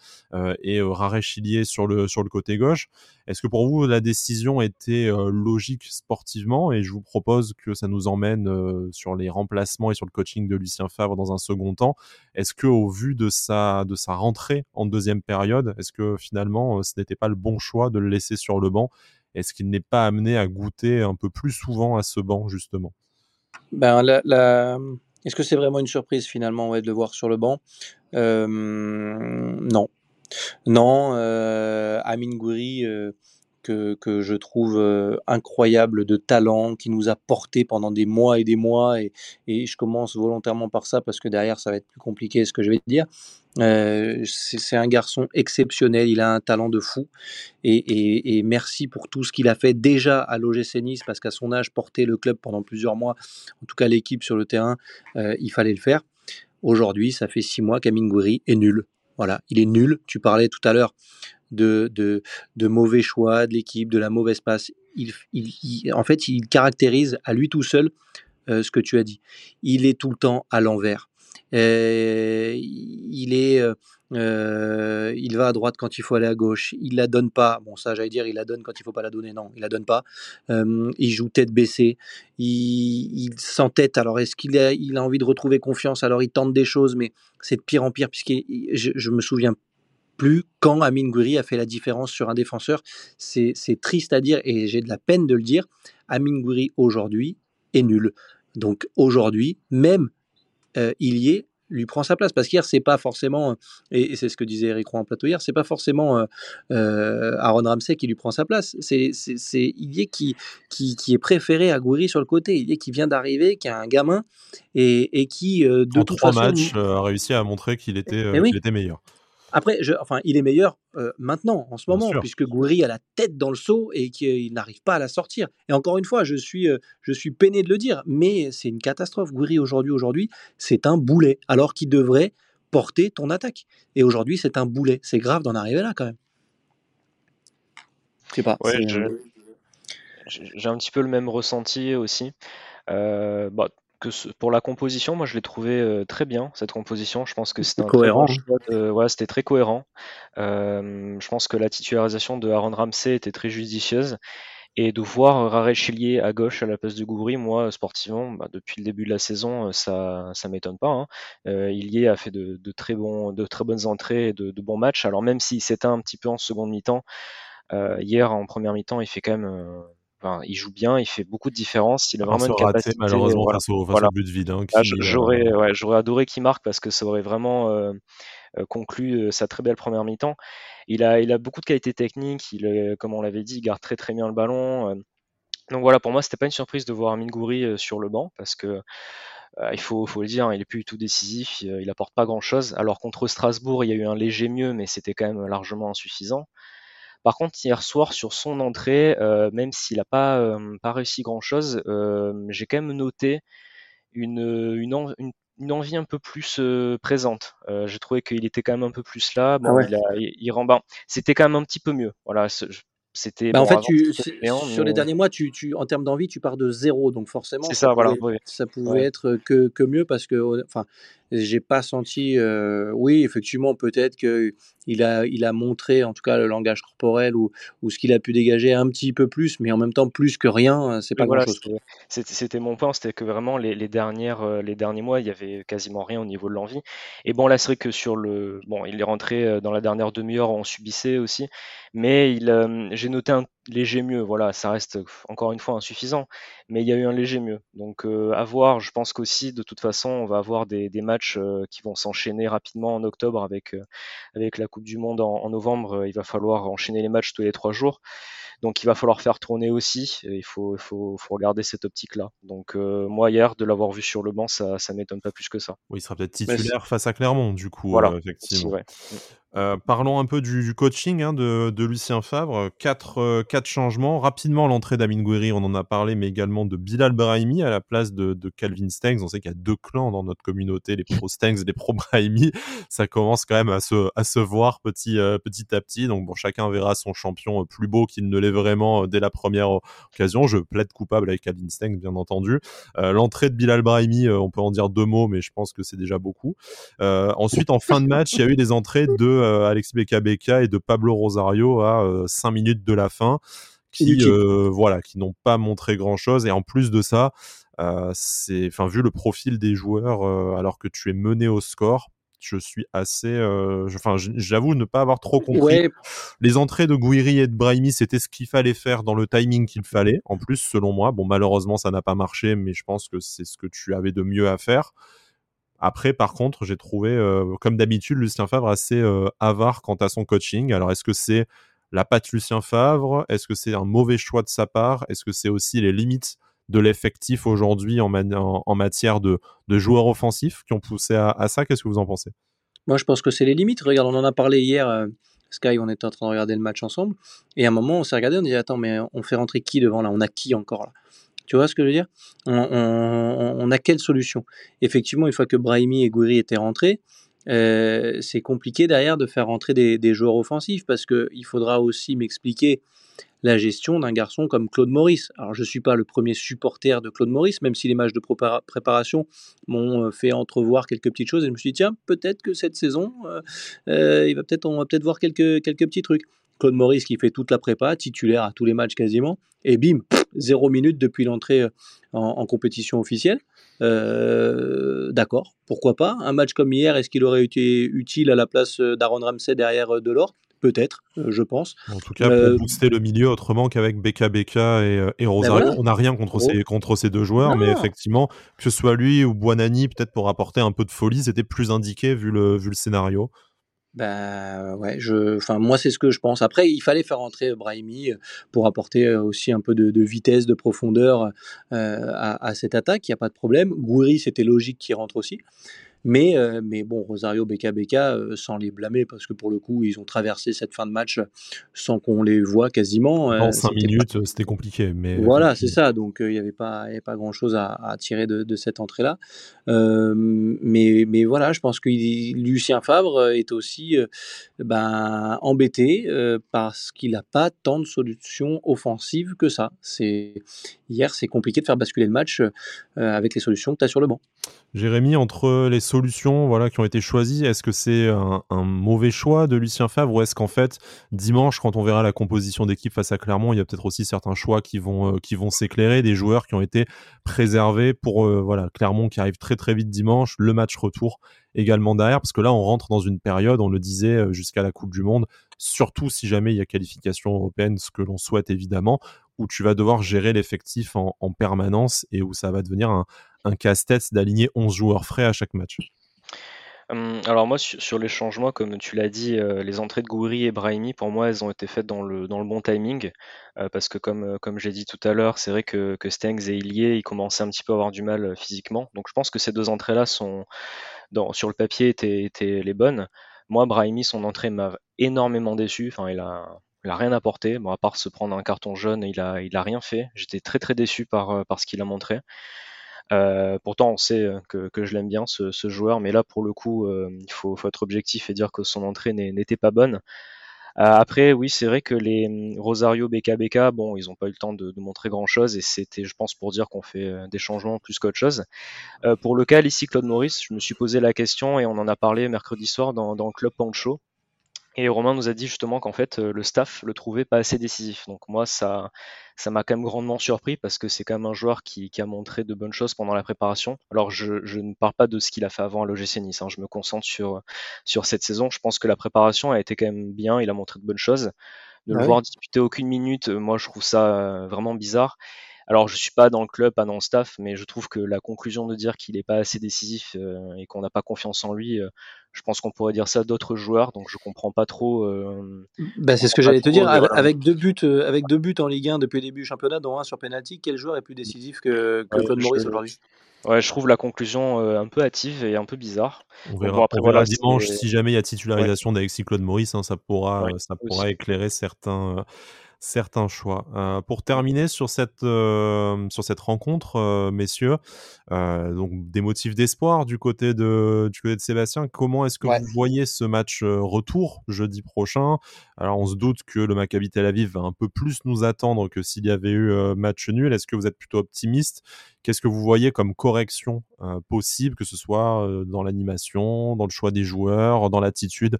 et Rare Chilier sur le sur le côté gauche. Est-ce que pour vous la décision était logique sportivement et je vous propose que ça nous emmène sur les remplacements et sur le coaching de Lucien Favre dans un second temps? Est-ce que au vu de sa de sa rentrée en deuxième période, est-ce que finalement euh, ce n'était pas le bon choix de le laisser sur le banc? Est-ce qu'il n'est pas amené à goûter un peu plus souvent à ce banc, justement? Ben, la, Est-ce que c'est vraiment une surprise finalement de le voir sur le banc? Euh, Non. Non, euh, Amin Gouiri, que, je trouve incroyable de talent, qui nous a porté pendant des mois et des mois, et, je commence volontairement par ça parce que derrière ça va être plus compliqué ce que je vais te dire. Euh, c'est un garçon exceptionnel, il a un talent de fou. Et, merci pour tout ce qu'il a fait déjà à l'OGC Nice, parce qu'à son âge, porter le club pendant plusieurs mois, en tout cas l'équipe sur le terrain, euh, il fallait le faire. Aujourd'hui, ça fait six mois qu'Amin est nul. Voilà, il est nul. Tu parlais tout à l'heure de, de, mauvais choix de l'équipe, de la mauvaise passe. Il, en fait, il caractérise à lui tout seul euh, ce que tu as dit. Il est tout le temps à l'envers. Euh, il est, euh, il va à droite quand il faut aller à gauche. Il la donne pas. Bon, ça, j'allais dire, il la donne quand il faut pas la donner. Non, il la donne pas. Il joue tête baissée. Il, il s'entête. Alors, est-ce qu'il a, il a envie de retrouver confiance? Alors, il tente des choses, mais c'est de pire en pire, puisque je, je me souviens plus quand Amin Gouiri a fait la différence sur un défenseur. C'est triste à dire et j'ai de la peine de le dire. Amin Gouiri aujourd'hui est nul. Donc aujourd'hui, même euh, il y est lui prend sa place. Parce qu'hier, c'est pas forcément, et, c'est ce que disait Eric Roy en plateau hier, c'est pas forcément euh, euh, Aaron Ramsey qui lui prend sa place. C'est Ilié qui, qui, qui, est préféré à Gouiri sur le côté. Ilié qui vient d'arriver, qui a un gamin, et, et qui, de en toute trois matchs, a réussi à montrer qu'il était, eh était meilleur. Après, je, enfin, il est meilleur euh, maintenant, en ce moment, puisque Gouiri a la tête dans le seau et qu'il n'arrive pas à la sortir. Et encore une fois, je suis, euh, je suis peiné de le dire, mais c'est une catastrophe. Gouiri aujourd'hui, aujourd'hui, c'est un boulet, alors qu'il devrait porter ton attaque. Et aujourd'hui, c'est un boulet. C'est grave d'en arriver là, quand même. Je sais pas. j'ai un petit peu le même ressenti aussi. Euh, bah, pour la composition, moi je l'ai trouvé euh, très bien cette composition. Je pense que c'était cohérent. ouais, c'était très cohérent. Euh, je pense que la titularisation de Aaron Ramsey était très judicieuse. Et de voir Rare Chilier à gauche à la place de Goury, moi, sportivement, bah, depuis le début de la saison, ça ça m'étonne pas. Hein. Euh, y a fait de, très bons, de très bonnes entrées et de, bons matchs. Alors même s'il s'éteint un petit peu en seconde mi-temps, euh, hier en première mi-temps, il fait quand même il joue bien, il fait beaucoup de différence. Il a vraiment une capacité. malheureusement face, au, but vide. Hein, ah, euh, j'aurais, adoré qu'il marque parce que ça aurait vraiment euh, euh, conclu sa très belle première mi-temps. Il a, il a beaucoup de qualités techniques. Il, comme on l'avait dit, il garde très très bien le ballon. donc voilà, pour moi, c'était pas une surprise de voir Amin Gouiri sur le banc parce que il faut, faut, le dire, hein, il est plus du tout décisif, il, apporte pas grand chose. Alors contre Strasbourg, il y a eu un léger mieux, mais c'était quand même largement insuffisant. Par contre, hier soir, sur son entrée, euh, même s'il n'a pas, euh, pas réussi grand-chose, euh, j'ai quand même noté une, une, une, envie un peu plus présente. j'ai trouvé qu'il était quand même un peu plus là. Bon, ah il, a, il, il C'était quand même un petit peu mieux. Voilà, c'était. Bah, en fait, sur les derniers mois, tu, tu, en termes d'envie, tu pars de zéro, donc forcément, ça, ça, voilà, pouvait, ça pouvait être que, que, mieux parce que, enfin, j'ai pas senti. Euh, oui, effectivement, peut-être que il a, il a montré, en tout cas, le langage corporel ou, ou ce qu'il a pu dégager un petit peu plus, mais en même temps plus que rien, c'est pas grand-chose. C'était mon point, c'était que vraiment les, les, dernières, euh, les derniers mois, il y avait quasiment rien au niveau de l'envie. Et bon, là, c'est vrai que sur le, bon, il est rentré euh, dans la dernière demi-heure, on subissait aussi, mais il, j'ai noté un léger mieux. Voilà, ça reste encore une fois insuffisant, mais il y a eu un léger mieux. Donc euh, à voir. Je pense qu'aussi de toute façon, on va avoir des, matchs euh, qui vont s'enchaîner rapidement en octobre avec euh, avec la Coupe du Monde en, novembre. il va falloir enchaîner les matchs tous les trois jours. Donc il va falloir faire tourner aussi. il faut, faut, faut regarder cette optique-là. Donc moi hier, de l'avoir vu sur le banc, ça, ça m'étonne pas plus que ça. Oui, il sera peut-être titulaire face à Clermont, du coup. Voilà, effectivement. Euh, parlons un peu du, coaching hein, de, Lucien Favre. Quatre, euh, quatre changements. Rapidement, l'entrée d'Amin Gouiri, on en a parlé, mais également de Bilal Brahimi à la place de, Calvin Stengs. On sait qu'il y a deux clans dans notre communauté, les pro Stengs et les pro Brahimi. Ça commence quand même à se, à se voir petit, euh, petit à petit. Donc bon, chacun verra son champion plus beau qu'il ne l'est vraiment dès la première occasion. Je plaide coupable avec Calvin Stengs, bien entendu. l'entrée de Bilal Brahimi, on peut en dire deux mots, mais je pense que c'est déjà beaucoup. ensuite, en fin de match, il y a eu des entrées de euh, Alexis Beka et de Pablo Rosario à 5 euh, minutes de la fin qui euh, voilà qui n'ont pas montré grand chose et en plus de ça c'est enfin vu le profil des joueurs alors que tu es mené au score je suis assez enfin j'avoue ne pas avoir trop compris. Les entrées de Gouiri et de Brahimi c'était ce qu'il fallait faire dans le timing qu'il fallait. En plus selon moi bon malheureusement ça n'a pas marché mais je pense que c'est ce que tu avais de mieux à faire après, par contre, j'ai trouvé, euh, comme d'habitude, Lucien Favre assez euh, avare quant à son coaching. Alors, est-ce que c'est la patte Lucien Favre? Est-ce que c'est un mauvais choix de sa part? Est-ce que c'est aussi les limites de l'effectif aujourd'hui en, matière de, joueurs offensifs qui ont poussé à, ça? Qu'est-ce que vous en pensez? Moi, je pense que c'est les limites. Regarde, on en a parlé hier. Euh, Sky, on était en train de regarder le match ensemble. Et à un moment, on s'est regardé, on dit Attends, mais on fait rentrer qui devant là? On a qui encore là? Tu vois ce que je veux dire? On, a quelle solution? Effectivement, une fois que Brahimi et Gouiri étaient rentrés, c'est compliqué derrière de faire rentrer des, joueurs offensifs parce qu'il faudra aussi m'expliquer la gestion d'un garçon comme Claude Maurice. Alors je ne suis pas le premier supporter de Claude Maurice, même si les matchs de préparation m'ont euh, fait entrevoir quelques petites choses, et je me suis dit, tiens, peut-être que cette saison, euh, euh, il va peut-être, on va peut-être voir quelques, quelques petits trucs. Claude Maurice qui fait toute la prépa, titulaire à tous les matchs quasiment, et bim, zéro minute depuis l'entrée en, compétition officielle. D'accord, pourquoi pas. Un match comme hier, est-ce qu'il aurait été utile à la place d'Aaron Ramsey derrière Delors? Peut-être, euh, je pense. En tout cas, pour euh, booster le milieu autrement qu'avec Beka Beka et, euh, ben Rosario. On n'a rien contre, ces, contre ces deux joueurs, mais effectivement, que ce soit lui ou Buonani, peut-être pour apporter un peu de folie, c'était plus indiqué vu le, vu le scénario. Ben ouais, je, enfin moi c'est ce que je pense. Après, il fallait faire entrer Brahimi pour apporter aussi un peu de, vitesse, de profondeur à, cette attaque. Il n'y a pas de problème. Gouiri, c'était logique qu'il rentre aussi. Mais, euh, mais bon, Rosario, Beka Beka, euh, sans les blâmer, parce que pour le coup, ils ont traversé cette fin de match sans qu'on les voit quasiment. En 5 euh, minutes, c'était compliqué. Mais... Voilà, c'est ça. Donc, il n'y avait pas, pas grand-chose à, à, tirer de, de cette entrée-là. mais, mais voilà, je pense que Lucien Favre est aussi ben, embêté parce qu'il n'a pas tant de solutions offensives que ça. Hier, c'est compliqué de faire basculer le match avec les solutions que tu as sur le banc. Jérémy, entre les solutions voilà, qui ont été choisies, est-ce que c'est un, mauvais choix de Lucien Favre ou est-ce qu'en fait, dimanche, quand on verra la composition d'équipe face à Clermont, il y a peut-être aussi certains choix qui vont, euh, s'éclairer, des joueurs qui ont été préservés pour euh, voilà, Clermont qui arrive très très vite dimanche, le match retour également derrière, parce que là, on rentre dans une période, on le disait, euh, jusqu'à la Coupe du Monde, surtout si jamais il y a qualification européenne, ce que l'on souhaite évidemment, où tu vas devoir gérer l'effectif en, en permanence et où ça va devenir un, un casse-tête d'aligner 11 joueurs frais à chaque match hum, alors moi sur, les changements, comme tu l'as dit, euh, les entrées de Gouiri et Brahimi, pour moi, elles ont été faites dans le, bon timing, euh, parce que comme, euh, comme j'ai dit tout à l'heure, c'est vrai que, Stengs et Ilié, ils commençaient un petit peu à avoir du mal physiquement. Donc je pense que ces deux entrées-là sont, sur le papier, étaient, les bonnes. Moi, Brahimi, son entrée m'a énormément déçu. Enfin, il a, rien apporté. À part se prendre un carton jaune, il a, il a rien fait. J'étais très très déçu par, par ce qu'il a montré. Euh, pourtant, on sait euh, que, je l'aime bien, ce, joueur, mais là, pour le coup, euh, il faut, être objectif et dire que son entrée n'était pas bonne. après, oui, c'est vrai que les hum, Rosario, BK, bon, ils n'ont pas eu le temps de, montrer grand-chose, et c'était, je pense, pour dire qu'on fait des changements plus qu'autre chose. pour le cas ici, Claude Maurice, je me suis posé la question, et on en a parlé mercredi soir dans, dans le Club Pancho, et Romain nous a dit justement qu'en fait, le staff le trouvait pas assez décisif. Donc moi, ça, ça m'a quand même grandement surpris parce que c'est quand même un joueur qui, a montré de bonnes choses pendant la préparation. Alors je, ne parle pas de ce qu'il a fait avant à l'OGC Nice, hein. je me concentre sur, sur cette saison. Je pense que la préparation a été quand même bien, il a montré de bonnes choses. De le voir disputer aucune minute, moi je trouve ça vraiment bizarre. Alors, je suis pas dans le club, pas dans le staff, mais je trouve que la conclusion de dire qu'il n'est pas assez décisif euh, et qu'on n'a pas confiance en lui, euh, je pense qu'on pourrait dire ça d'autres joueurs. Donc, je comprends pas trop. Euh, bah, c'est ce que j'allais te dire. Avec, deux buts, avec deux buts en Ligue 1 depuis le début du championnat, dont un sur penalty, quel joueur est plus décisif que, Claude Maurice aujourd'hui? Ouais, je trouve la conclusion un peu hâtive et un peu bizarre. On verra, après, dimanche si jamais il y a titularisation d'Alexis Claude Maurice, hein, ça pourra, ça pourra éclairer certains, certains choix. Euh, pour terminer sur cette, euh, sur cette rencontre, euh, messieurs, donc des motifs d'espoir du côté de, du côté de Sébastien. Comment est-ce que vous voyez ce match retour jeudi prochain? Alors on se doute que le Maccabi Tel Aviv va un peu plus nous attendre que s'il y avait eu match nul. Est-ce que vous êtes plutôt optimiste? Qu'est-ce que vous voyez comme correction possible, que ce soit dans l'animation, dans le choix des joueurs, dans l'attitude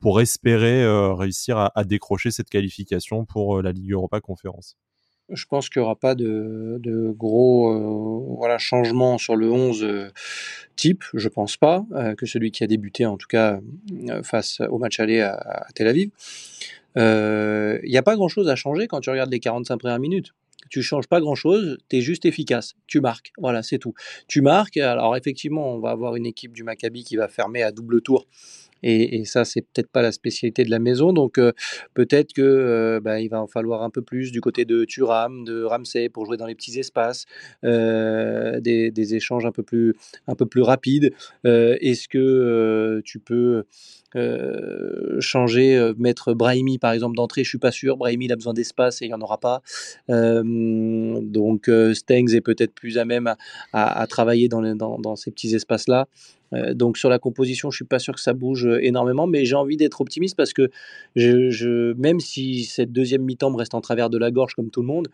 pour espérer réussir à, décrocher cette qualification pour la Ligue Europa Conférence? Je pense qu'il n'y aura pas de, gros voilà, changements sur le 11 type, je pense pas, que celui qui a débuté en tout cas face au match aller à, Tel Aviv. Il n'y a pas grand-chose à changer quand tu regardes les 45 premières minutes. Tu changes pas grand-chose, tu es juste efficace, tu marques, voilà, c'est tout. Tu marques, alors effectivement, on va avoir une équipe du Maccabi qui va fermer à double tour et, ça, c'est peut-être pas la spécialité de la maison. Donc euh, peut-être que euh, bah, il va en falloir un peu plus du côté de Turam, de Ramsey pour jouer dans les petits espaces, euh, des, échanges un peu plus, un peu plus rapides. Est-ce que tu peux changer, mettre Brahimi par exemple d'entrée, je suis pas sûr. Brahimi il a besoin d'espace et il y en aura pas. donc Stengs est peut-être plus à même à, travailler dans, dans, ces petits espaces là. Euh, donc sur la composition, je suis pas sûr que ça bouge euh, énormément, mais j'ai envie d'être optimiste parce que je, même si cette deuxième mi-temps me reste en travers de la gorge comme tout le monde,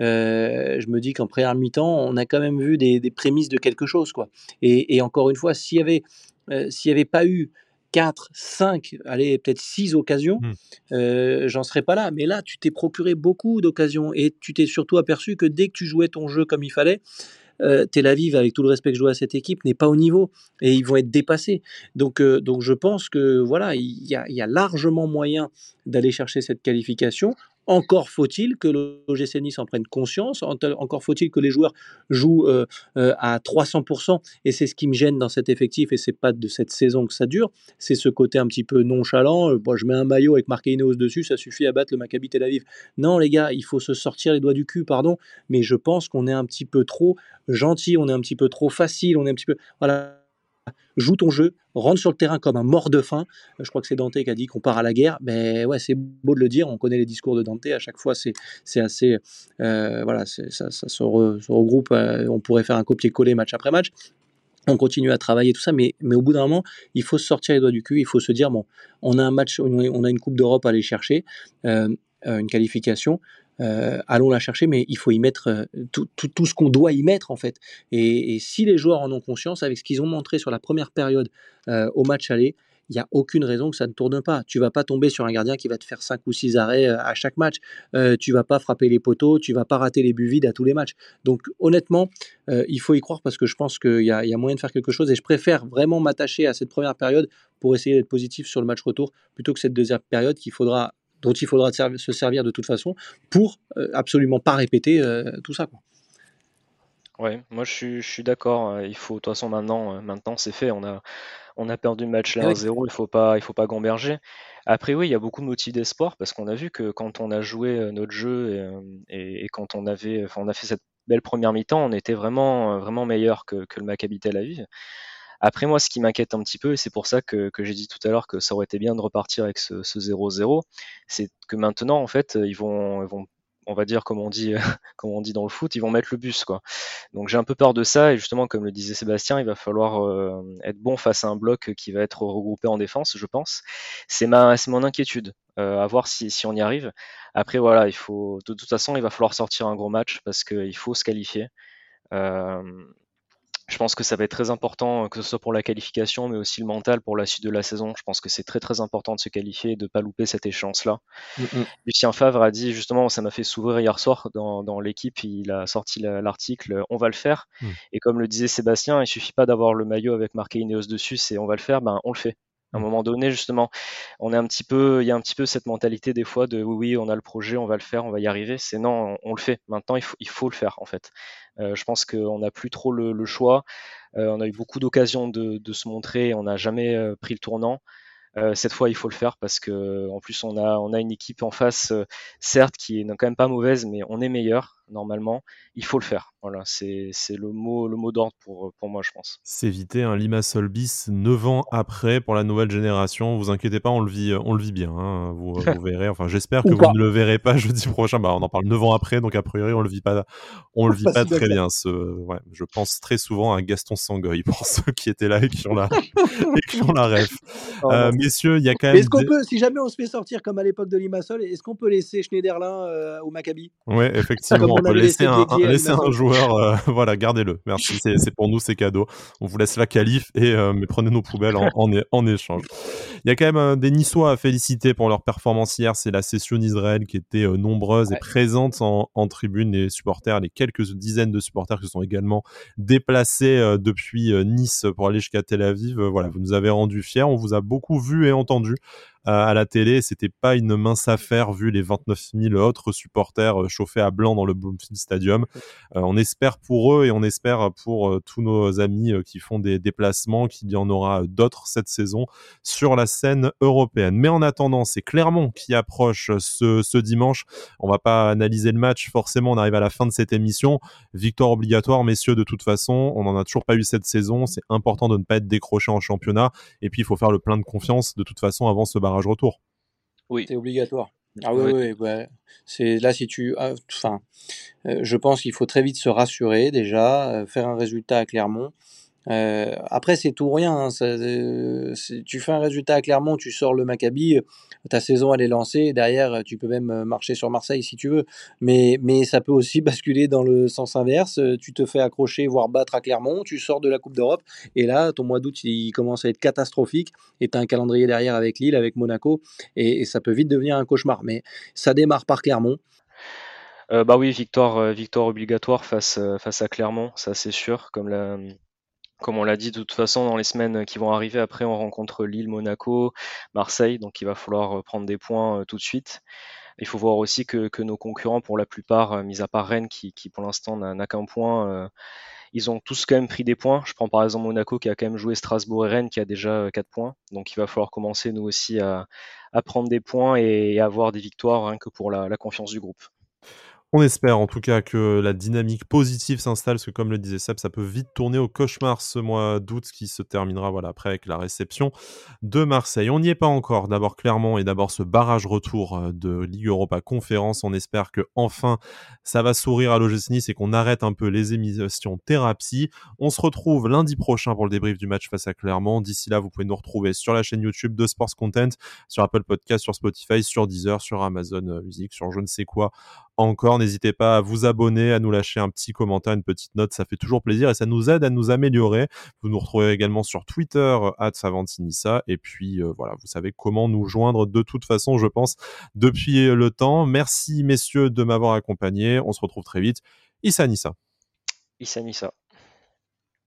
euh, je me dis qu'en première mi-temps, on a quand même vu des, prémices de quelque chose. Quoi. Et, encore une fois, s'il n'y avait, avait pas eu 4, 5, allez, peut-être 6 occasions, mmh. j'en serais pas là. Mais là, tu t'es procuré beaucoup d'occasions et tu t'es surtout aperçu que dès que tu jouais ton jeu comme il fallait, euh, Tel Aviv, avec tout le respect que je dois à cette équipe, n'est pas au niveau et ils vont être dépassés. Donc, euh, donc je pense que voilà, il y a, largement moyen d'aller chercher cette qualification encore faut-il que l'OGC Nice en prenne conscience, encore faut-il que les joueurs jouent euh, euh, à 300%, et c'est ce qui me gêne dans cet effectif, et c'est pas de cette saison que ça dure, c'est ce côté un petit peu nonchalant, euh, je mets un maillot avec marqué Ineos dessus, ça suffit à battre le Maccabi Tel Aviv. Non les gars, il faut se sortir les doigts du cul, pardon, mais je pense qu'on est un petit peu trop gentil, on est un petit peu trop facile, on est un petit peu... Voilà joue ton jeu, rentre sur le terrain comme un mort de faim. Je crois que c'est Dante qui a dit qu'on part à la guerre. Mais ouais, c'est beau de le dire. On connaît les discours de Dante. À chaque fois, c'est assez. Euh, voilà, ça, ça se, regroupe. Euh, on pourrait faire un copier-coller match après match. On continue à travailler tout ça, mais, au bout d'un moment, il faut sortir les doigts du cul. Il faut se dire on a un match, on a une Coupe d'Europe à aller chercher, euh, une qualification. Euh, allons la chercher, mais il faut y mettre euh, tout, ce qu'on doit y mettre en fait. Et, si les joueurs en ont conscience, avec ce qu'ils ont montré sur la première période euh, au match aller, il n'y a aucune raison que ça ne tourne pas. Tu vas pas tomber sur un gardien qui va te faire 5 ou 6 arrêts à chaque match. tu vas pas frapper les poteaux, tu vas pas rater les buts vides à tous les matchs. Donc honnêtement, il faut y croire parce que je pense qu'il y, a moyen de faire quelque chose et je préfère vraiment m'attacher à cette première période pour essayer d'être positif sur le match retour plutôt que cette deuxième période qu'il faudra dont il faudra se servir de toute façon pour euh, absolument pas répéter euh, tout ça. Quoi. Ouais, moi je suis, d'accord. Euh, il faut, de toute façon, maintenant, maintenant c'est fait. On a, on a perdu le match là 1-0. Il faut pas, il faut pas gamberger. Après, oui, il y a beaucoup de motifs d'espoir parce qu'on a vu que quand on a joué notre jeu et, quand on avait, on a fait cette belle première mi-temps, on était vraiment, vraiment meilleur que, que le Maccabi Tel Aviv. Après, moi, ce qui m'inquiète un petit peu, et c'est pour ça que, j'ai dit tout à l'heure que ça aurait été bien de repartir avec ce 0-0, c'est que maintenant, en fait, ils vont, on va dire comme on dit comme on dit dans le foot, ils vont mettre le bus quoi. Donc j'ai un peu peur de ça et justement comme le disait Sébastien, il va falloir euh, être bon face à un bloc qui va être regroupé en défense, je pense. C'est c'est mon inquiétude. Euh, à voir si, si on y arrive. Après voilà, il faut de toute façon, il va falloir sortir un gros match parce qu'il faut se qualifier. Euh, je pense que ça va être très important, que ce soit pour la qualification, mais aussi le mental pour la suite de la saison. Je pense que c'est très très important de se qualifier et de ne pas louper cette échéance-là. Mm Lucien Favre a dit justement, ça m'a fait s'ouvrir hier soir dans, l'équipe, il a sorti l'article On va le faire. Mm. Et comme le disait Sébastien, il suffit pas d'avoir le maillot avec marqué Ineos dessus, c'est on va le faire, ben on le fait. À un moment donné, justement, on est un petit peu, il y a un petit peu cette mentalité des fois de oui, oui, on a le projet, on va le faire, on va y arriver. C'est non, on, le fait. Maintenant, il faut, il faut le faire en fait. Euh, je pense qu'on n'a plus trop le, choix. Euh, on a eu beaucoup d'occasions de, de, se montrer, on n'a jamais euh, pris le tournant. Euh, cette fois, il faut le faire parce que en plus, on a, on a une équipe en face, euh, certes, qui est quand même pas mauvaise, mais on est meilleur normalement. Il faut le faire. Voilà, c'est le mot, le mot d'ordre pour, pour moi, je pense. S'éviter un Limassol bis 9 ans après pour la nouvelle génération. Vous inquiétez pas, on le vit, on le vit bien. Hein. Vous, vous, verrez. Enfin, j'espère que vous ne le verrez pas jeudi prochain. Bah, on en parle 9 ans après, donc a priori, on le vit pas, on le vit pas, très bien. Ce, ouais, je pense très souvent à Gaston Sangoy pour ceux qui étaient là et qui ont la, et qui ont la ref. Oh, euh, messieurs, il y a quand même. Est-ce qu'on peut, si jamais on se fait sortir comme à l'époque de Limassol, est-ce qu'on peut laisser Schneiderlin euh, au Maccabi? Ouais, effectivement, on, laisser un, joueur. Euh, voilà, gardez-le. Merci, c'est pour nous, c'est cadeau. On vous laisse la qualif et euh, mais prenez nos poubelles en, en, échange. Il y a quand même des Niçois à féliciter pour leur performance hier. C'est la session d'Israël qui était nombreuse et présente en, en, tribune. Les supporters, les quelques dizaines de supporters qui sont également déplacés depuis Nice pour aller jusqu'à Tel Aviv. voilà, vous nous avez rendu fiers. On vous a beaucoup vu et entendu à la télé. C'était pas une mince affaire vu les 29 000 autres supporters chauffés à blanc dans le Bloomfield Stadium. on espère pour eux et on espère pour tous nos amis qui font des déplacements qu'il y en aura d'autres cette saison sur la scène européenne. Mais en attendant, c'est Clermont qui approche ce, ce dimanche. On va pas analyser le match, forcément, on arrive à la fin de cette émission. Victoire obligatoire, messieurs, de toute façon, on n'en a toujours pas eu cette saison. C'est important de ne pas être décroché en championnat. Et puis, il faut faire le plein de confiance, de toute façon, avant ce barrage retour. Oui. C'est obligatoire. Ah oui, oui, ouais. c'est là si tu, ah, enfin, euh, je pense qu'il faut très vite se rassurer déjà, euh, faire un résultat à Clermont. Euh, après, c'est tout ou rien. Hein, euh, tu fais un résultat à Clermont, tu sors le Maccabi, ta saison elle est lancée. Derrière, tu peux même euh, marcher sur Marseille si tu veux. Mais, mais ça peut aussi basculer dans le sens inverse. Tu te fais accrocher, voire battre à Clermont, tu sors de la Coupe d'Europe. Et là, ton mois d'août, il commence à être catastrophique. Et tu as un calendrier derrière avec Lille, avec Monaco. Et, ça peut vite devenir un cauchemar. Mais ça démarre par Clermont. bah oui, victoire, victoire obligatoire face, face à Clermont, ça c'est sûr. Comme la, comme on l'a dit, de toute façon, dans les semaines qui vont arriver, après, on rencontre Lille, Monaco, Marseille, donc il va falloir euh, prendre des points euh, tout de suite. Il faut voir aussi que, nos concurrents, pour la plupart, euh, mis à part Rennes, qui, pour l'instant n'a qu'un point, ils ont tous quand même pris des points. Je prends par exemple Monaco qui a quand même joué Strasbourg et Rennes qui a déjà 4 points. Donc il va falloir commencer nous aussi à, prendre des points et, avoir des victoires que pour la confiance du groupe. On espère en tout cas que la dynamique positive s'installe, parce que comme le disait Seb, ça peut vite tourner au cauchemar ce mois d'août qui se terminera voilà, après avec la réception de Marseille. On n'y est pas encore, d'abord clairement, et d'abord ce barrage retour euh, de Ligue Europa Conférence. On espère que enfin ça va sourire à l'OGC Nice et qu'on arrête un peu les émissions thérapie. On se retrouve lundi prochain pour le débrief du match face à Clermont. D'ici là, vous pouvez nous retrouver sur la chaîne YouTube de Sports Content, sur Apple Podcast, sur Spotify, sur Deezer, sur Amazon euh, Music, sur je ne sais quoi encore. N'hésitez pas à vous abonner, à nous lâcher un petit commentaire, une petite note, ça fait toujours plaisir et ça nous aide à nous améliorer. Vous nous retrouvez également sur Twitter, Savantinissa. Et puis euh, voilà, vous savez comment nous joindre de toute façon, je pense, depuis le temps. Merci messieurs de m'avoir accompagné. On se retrouve très vite. Issa Nissa. Issa Nissa.